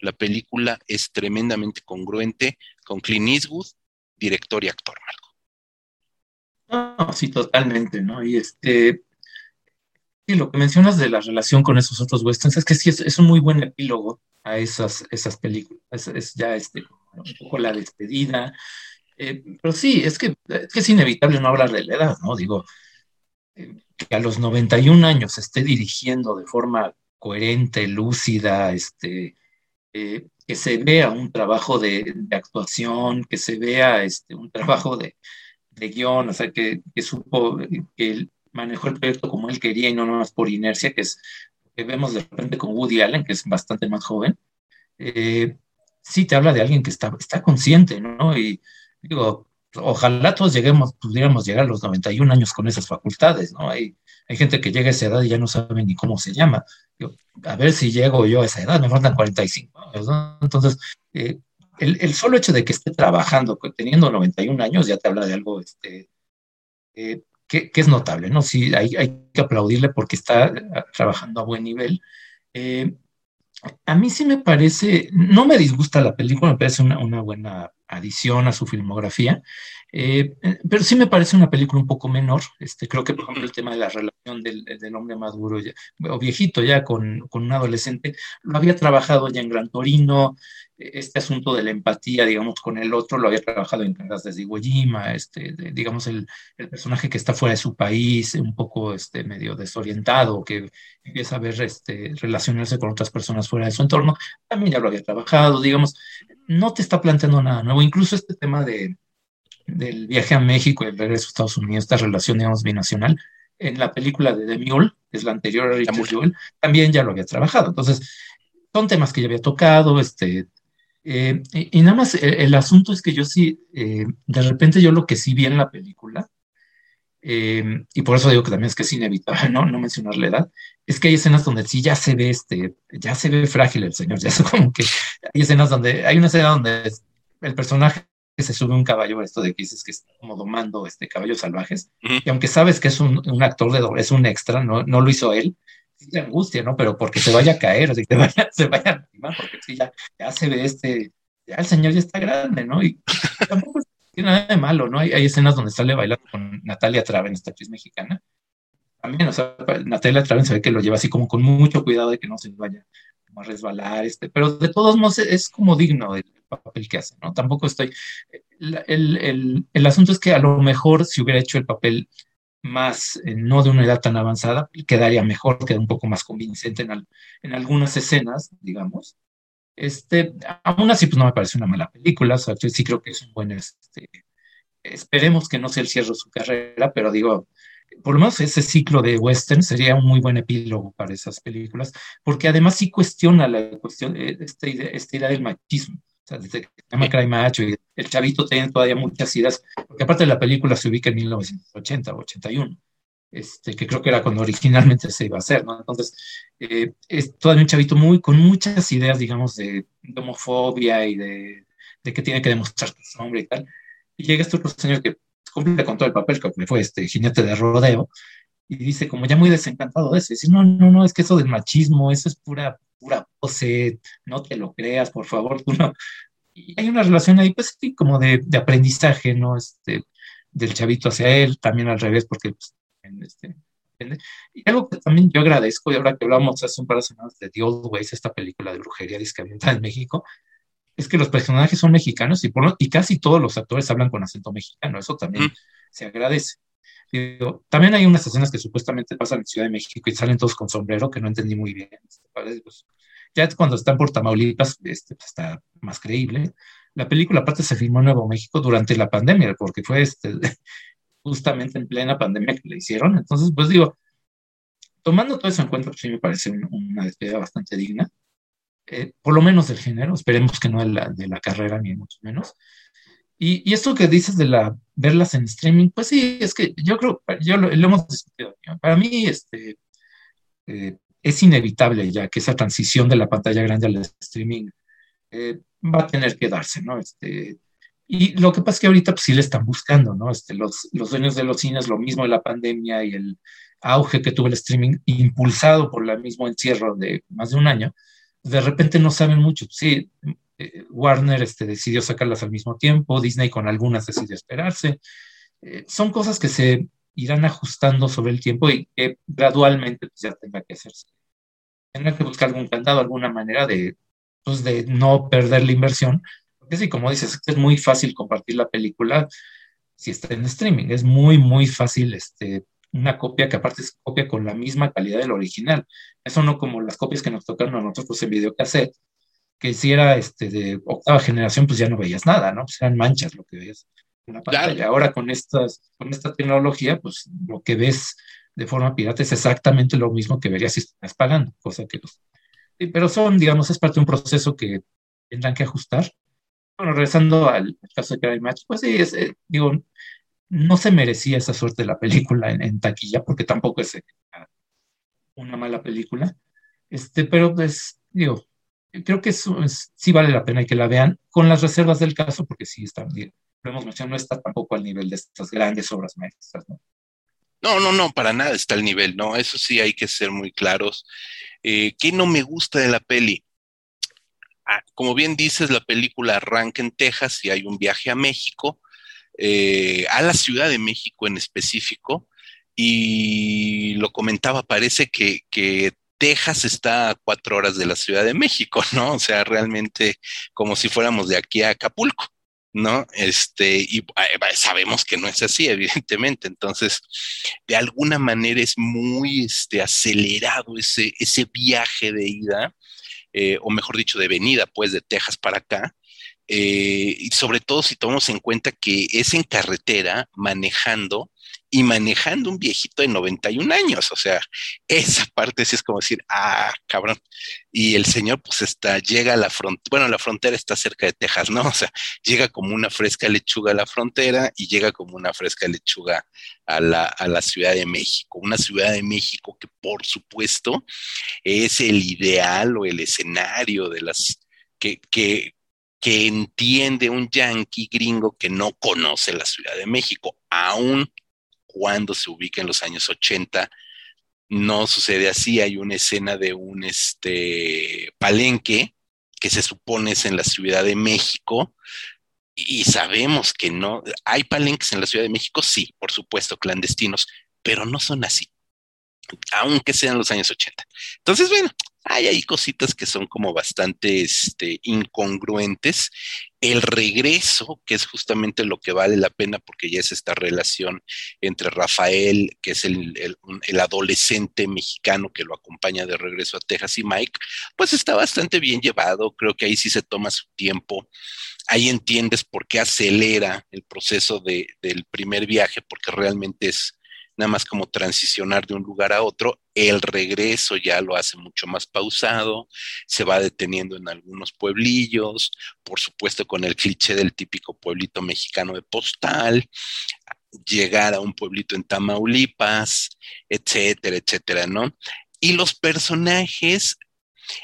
La película es tremendamente congruente con Clint Eastwood, director y actor, Marco. No, sí, totalmente, ¿no? Y este, y lo que mencionas de la relación con esos otros westerns es que sí es, un muy buen epílogo a esas, esas películas. Es, ya este, un poco la despedida. Eh, pero sí, es que, es inevitable no hablar de la edad, ¿no? Digo, que a los 91 años esté dirigiendo de forma coherente, lúcida, este, eh, que se vea un trabajo de, actuación, que se vea este, un trabajo de, de guion, o sea, que, que supo, que manejó el proyecto como él quería y no más por inercia, que es que vemos de repente con Woody Allen, que es bastante más joven, eh, sí te habla de alguien que está, está consciente, ¿no? Y digo, ojalá todos lleguemos, pudiéramos llegar a los 91 años con esas facultades, ¿no? Hay, hay gente que llega a esa edad y ya no sabe ni cómo se llama. a ver si llego yo a esa edad, me faltan 45 años. Entonces, eh, el, solo hecho de que esté trabajando, teniendo 91 años, ya te habla de algo este, eh, que, es notable, ¿no? Sí, hay, hay, que aplaudirle porque está trabajando a buen nivel. Eh, a mí sí me parece, no me disgusta la película, me parece una, una buena adición a su filmografía, eh, pero sí me parece una película un poco menor. Este, creo que, por ejemplo, el tema de la relación del, hombre maduro o viejito ya con, con, un adolescente, lo había trabajado ya en Gran Torino, este asunto de la empatía, digamos, con el otro, lo había trabajado en Cargas de Iwo Jima, este, digamos, el, el, personaje que está fuera de su país, un poco este, medio desorientado, que empieza a ver, este, relacionarse con otras personas fuera de su entorno, también ya lo había trabajado, digamos, no te está planteando nada nuevo, incluso este tema de, del viaje a México y el regreso a Estados Unidos, esta relación, digamos, binacional, en la película de The Mule, que es la anterior a Richard Jewell, también ya lo había trabajado, entonces, son temas que ya había tocado, este, eh, y, nada más, el, asunto es que yo sí, eh, de repente yo lo que sí vi en la película, eh, y por eso digo que también es que es inevitable ¿no? no mencionar la edad, es que hay escenas donde sí ya se ve este, ya se ve frágil el señor, ya es como que hay escenas donde, hay una escena donde el personaje se sube un caballo, esto de que dices que está como domando este, caballos salvajes, y aunque sabes que es un, un actor de doble, es un extra, no, no lo hizo él, de angustia, ¿no? Pero porque se vaya a caer, o sea, que vaya, [LAUGHS] se vaya a lastimar, porque sí, ya, ya se ve este, ya el señor ya está grande, ¿no? Y tampoco tiene nada de malo, ¿no? Hay, escenas donde sale bailando con Natalia Traven, esta actriz mexicana. También, o sea, Natalia Traven se ve que lo lleva así como con mucho cuidado de que no se vaya a resbalar, este, pero de todos modos es como digno el papel que hace, ¿no? Tampoco estoy... El, el, el asunto es que a lo mejor si hubiera hecho el papel más, eh, no de una edad tan avanzada, quedaría mejor, queda un poco más convincente en, en algunas escenas, digamos. Este, aún así, pues no me parece una mala película, o sea, yo sí creo que es un buen, este, esperemos que no sea el cierre de su carrera, pero digo, por lo menos ese ciclo de western sería un muy buen epílogo para esas películas, porque además sí cuestiona la cuestión, eh, esta esta idea del machismo. Sea, desde que se llama Cry Macho y el chavito tiene todavía muchas ideas, porque aparte de la película se ubica en 1980 o 81, este, que creo que era cuando originalmente se iba a hacer, ¿no? Entonces, eh, es todavía un chavito muy, con muchas ideas, digamos, de, homofobia y de, de, que tiene que demostrar su nombre y tal. Y llega este otro señor que cumple con todo el papel, que fue este jinete de rodeo, y dice, como ya muy desencantado de eso, dice, no, no, no, es que eso del machismo, eso es pura pura pose, no te lo creas, por favor, [LAUGHS] tú no. Y hay una relación ahí, pues como de, de aprendizaje, ¿no? Este, del chavito hacia él, también al revés, porque pues, este, y algo que también yo agradezco, y ahora que hablamos hace un par de semanas de The Old Ways, esta película de brujería discavientada en México, es que los personajes son mexicanos y, por, y casi todos los actores hablan con acento mexicano, eso también mm. se agradece también hay unas escenas que supuestamente pasan en Ciudad de México y salen todos con sombrero, que no entendí muy bien. Este, pues, ya cuando están por Tamaulipas, este, pues, está más creíble. La película aparte se filmó en Nuevo México durante la pandemia, porque fue este, justamente en plena pandemia que le hicieron. Entonces, pues digo, tomando todo eso en cuenta, pues sí me parece una despedida bastante digna. Eh, por lo menos del género, esperemos que no de la, de la carrera, ni mucho menos. Y, esto que dices de la verlas en streaming, pues sí, es que yo creo, yo lo, hemos discutido. Para mí, este, eh, es inevitable ya que esa transición de la pantalla grande al streaming eh, va a tener que darse, ¿no? Este, y lo que pasa es que ahorita pues sí le están buscando, ¿no? Este, los, los dueños de los cines, lo mismo de la pandemia y el auge que tuvo el streaming, impulsado por el mismo encierro de más de un año, de repente no saben mucho. Sí, eh, Warner este, decidió sacarlas al mismo tiempo, Disney con algunas decidió esperarse. Eh, son cosas que se irán ajustando sobre el tiempo y que gradualmente pues, ya tenga que hacerse. Tendrá que buscar algún candado, alguna manera de, pues, de no perder la inversión. Sí, como dices, es muy fácil compartir la película si está en streaming. Es muy, muy fácil este, una copia que aparte es copia con la misma calidad del original. Eso no como las copias que nos tocaron a nosotros en videocassette, que si era este, de octava generación, pues ya no veías nada, ¿no? Pues eran manchas lo que veías en la pantalla. Ahora con, estas, con esta tecnología, pues lo que ves de forma pirata es exactamente lo mismo que verías si estás pagando, cosa que pues, pero son, digamos, es parte de un proceso que tendrán que ajustar. Bueno, regresando al, caso de Cry Match, pues sí, es, eh, digo, no se merecía esa suerte de la película en, taquilla, porque tampoco es una mala película. Este, pero pues, digo, creo que eso sí vale la pena que la vean con las reservas del caso, porque sí está, lo hemos mencionado, no está tampoco al nivel de estas grandes obras maestras, ¿no? No, no, no, para nada está al nivel, ¿no? Eso sí hay que ser muy claros. Eh, ¿Qué no me gusta de la peli? Como bien dices, la película arranca en Texas y hay un viaje a México eh, a la Ciudad de México en específico, y lo comentaba, parece que, Texas está a cuatro horas de la Ciudad de México, ¿no? O sea, realmente como si fuéramos de aquí a Acapulco. ¿no? Este, y eh, sabemos que no es así, [LAUGHS] evidentemente. Entonces, de alguna manera es muy este, acelerado ese, ese viaje de ida, eh, o mejor dicho, de venida, pues, de Texas para acá. Eh, y sobre todo si tomamos en cuenta que es en carretera manejando y manejando un viejito de 91 años, o sea, esa parte sí es como decir, ah, cabrón. Y el señor pues está, llega a la frontera, bueno, la frontera está cerca de Texas, ¿no? O sea, llega como una fresca lechuga a la frontera y llega como una fresca lechuga a la, a la Ciudad de México, una Ciudad de México que por supuesto es el ideal o el escenario de las que, que, que entiende un yanqui gringo que no conoce la Ciudad de México, aun cuando se ubica en los años 80. No sucede así, hay una escena de un este, palenque que se supone es en la Ciudad de México, y sabemos que no, hay palenques en la Ciudad de México, sí, por supuesto, clandestinos, pero no son así, aunque sean los años 80. Entonces, bueno, hay ahí cositas que son como bastante este, incongruentes. El regreso, que es justamente lo que vale la pena porque ya es esta relación entre Rafael, que es el, adolescente mexicano que lo acompaña de regreso a Texas, y Mike, pues está bastante bien llevado. Creo que ahí sí se toma su tiempo. Ahí entiendes por qué acelera el proceso de, del primer viaje, porque realmente es nada más como transicionar de un lugar a otro. El regreso ya lo hace mucho más pausado, se va deteniendo en algunos pueblillos, por supuesto con el cliché del típico pueblito mexicano de postal, llegar a un pueblito en Tamaulipas, etcétera, etcétera, ¿no? Y los personajes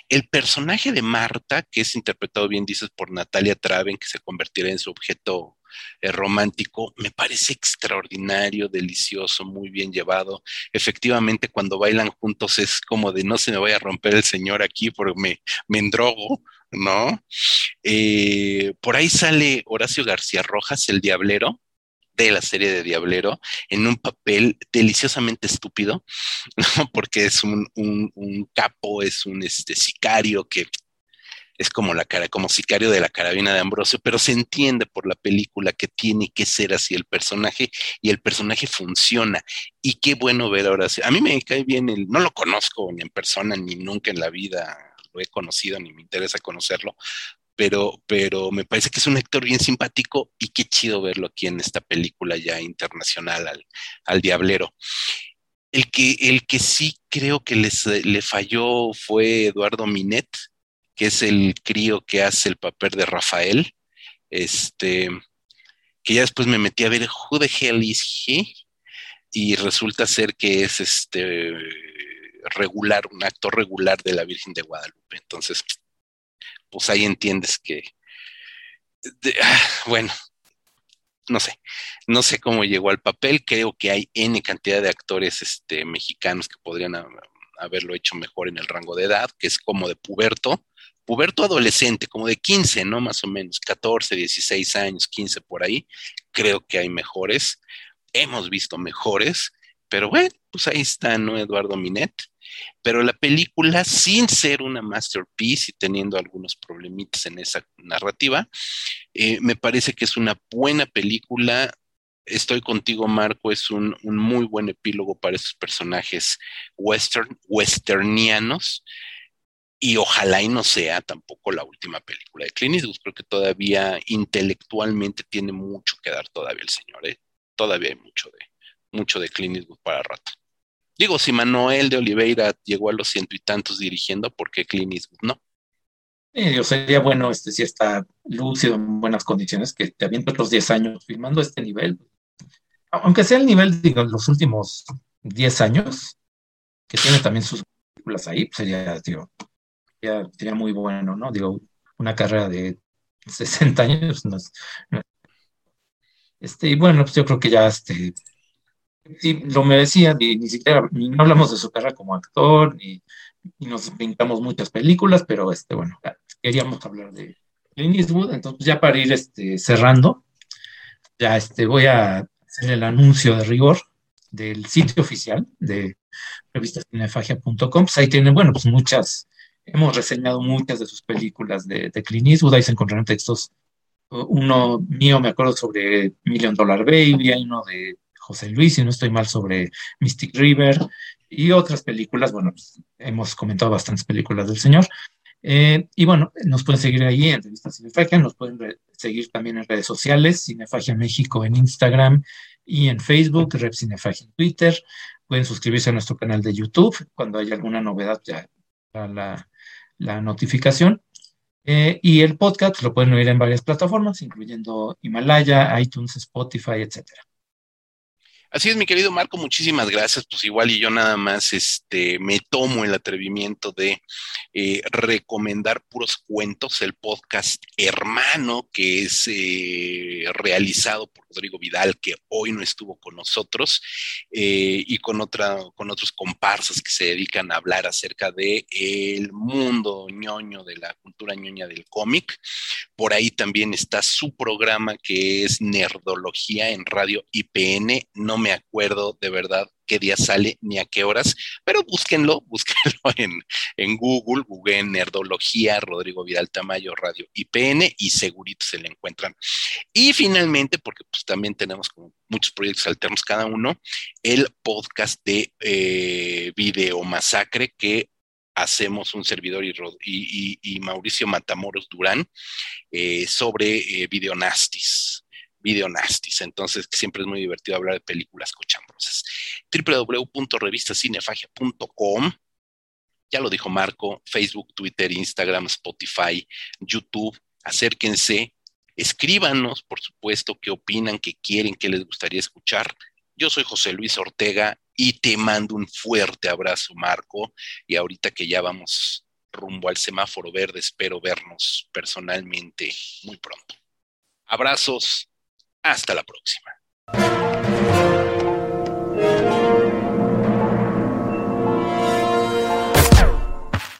el personaje de Marta, que es interpretado bien, dices, por Natalia Traven, que se convertirá en su objeto eh, romántico, me parece extraordinario, delicioso, muy bien llevado. Efectivamente, cuando bailan juntos es como de no se me vaya a romper el señor aquí porque me, me endrogo, ¿no? Eh, por ahí sale Horacio García Rojas, el diablero, de la serie de Diablero en un papel deliciosamente estúpido, [LAUGHS] ¿no? porque es un, un, un, capo, es un este, sicario que es como la cara, como sicario de la carabina de Ambrosio, pero se entiende por la película que tiene que ser así el personaje y el personaje funciona. Y qué bueno ver ahora. A mí me cae bien el, no lo conozco ni en persona ni nunca en la vida lo he conocido ni me interesa conocerlo, pero, pero me parece que es un actor bien simpático y qué chido verlo aquí en esta película ya internacional al, al Diablero. El que, el que sí creo que les, le falló fue Eduardo Minet, que es el crío que hace el papel de Rafael. Este, que ya después me metí a ver Who the Hell is he? Y resulta ser que es este regular, un actor regular de la Virgen de Guadalupe. Entonces, pues ahí entiendes que, [SIGHS] bueno, no sé, no sé cómo llegó al papel, creo que hay N cantidad de actores este, mexicanos que podrían haberlo hecho mejor en el rango de edad, que es como de puberto, puberto adolescente, como de 15, ¿no? Más o menos, 14, 16 años, 15 por ahí, creo que hay mejores, hemos visto mejores, pero bueno, pues ahí está, ¿no? Eduardo Minet. Pero la película, sin ser una masterpiece y teniendo algunos problemitas en esa narrativa, eh, me parece que es una buena película. Estoy contigo, Marco, es un, muy buen epílogo para esos personajes western, westernianos. Y ojalá y no sea tampoco la última película de Clint Eastwood. Creo que todavía intelectualmente tiene mucho que dar todavía el señor. ¿eh? Todavía hay mucho de, mucho de Clint Eastwood para rato. Digo, si Manuel de Oliveira llegó a los ciento y tantos dirigiendo, ¿por qué Clint Eastwood no? sería bueno este, si está lúcido en buenas condiciones, que te avienta otros 10 años filmando este nivel. Aunque sea el nivel, digo, los últimos 10 años, que tiene también sus películas ahí, pues sería, digo, sería, muy bueno, ¿no? Digo, una carrera de [LAUGHS] 60 años no este, y bueno, pues yo creo que ya este, sí, lo merecía, ni, ni siquiera, ni no hablamos de su carrera como actor, ni, nos pintamos muchas películas, pero este, bueno, queríamos hablar de Clint Eastwood, entonces ya para ir este, cerrando, ya este, voy a hacer el anuncio de rigor del sitio oficial de revistacinefagia.com, pues ahí tienen, bueno, pues muchas, hemos reseñado muchas de sus películas de, de Clint Eastwood, ahí se encontrarán textos, uno mío me acuerdo sobre Million Dollar Baby, hay uno de José Luis, si no estoy mal, sobre Mystic River y otras películas. Bueno, pues, hemos comentado bastantes películas del señor. Eh, y bueno, nos pueden seguir ahí en Revista Cinefagia, nos pueden seguir también en redes sociales, Cinefagia México en Instagram y en Facebook, Rep Cinefagia en Twitter. Pueden suscribirse a nuestro canal de YouTube. Cuando haya alguna novedad, ya la, la notificación. Eh, y el podcast lo pueden oír en varias plataformas, incluyendo Himalaya, iTunes, Spotify, etcétera. Así es, mi querido Marco, muchísimas gracias. Pues igual y yo nada más este, me tomo el atrevimiento de eh, recomendar puros cuentos, el podcast hermano que es eh, realizado por Rodrigo Vidal, que hoy no estuvo con nosotros, eh, y con, otra, con otros comparsas que se dedican a hablar acerca de el mundo ñoño, de la cultura ñoña del cómic. Por ahí también está su programa que es Nerdología en Radio IPN. No me acuerdo de verdad qué día sale ni a qué horas, pero búsquenlo, [LAUGHS] búsquenlo en, en Google, Google en Nerdología, Rodrigo Vidal Tamayo, Radio IPN y segurito se le encuentran. Y finalmente, porque pues también tenemos como muchos proyectos alternos cada uno, el podcast de eh, Video Masacre que hacemos un servidor y, Mauricio Matamoros Durán eh, sobre eh, Videonastis video nastis. Entonces, siempre es muy divertido hablar de películas cochambrosas. www.revistacinefagia.com. Ya lo dijo Marco, Facebook, Twitter, Instagram, Spotify, YouTube. Acérquense, escríbanos, por supuesto, qué opinan, qué quieren, qué les gustaría escuchar. Yo soy José Luis Ortega y te mando un fuerte abrazo, Marco. Y ahorita que ya vamos rumbo al semáforo verde, espero vernos personalmente muy pronto. Abrazos hasta la próxima.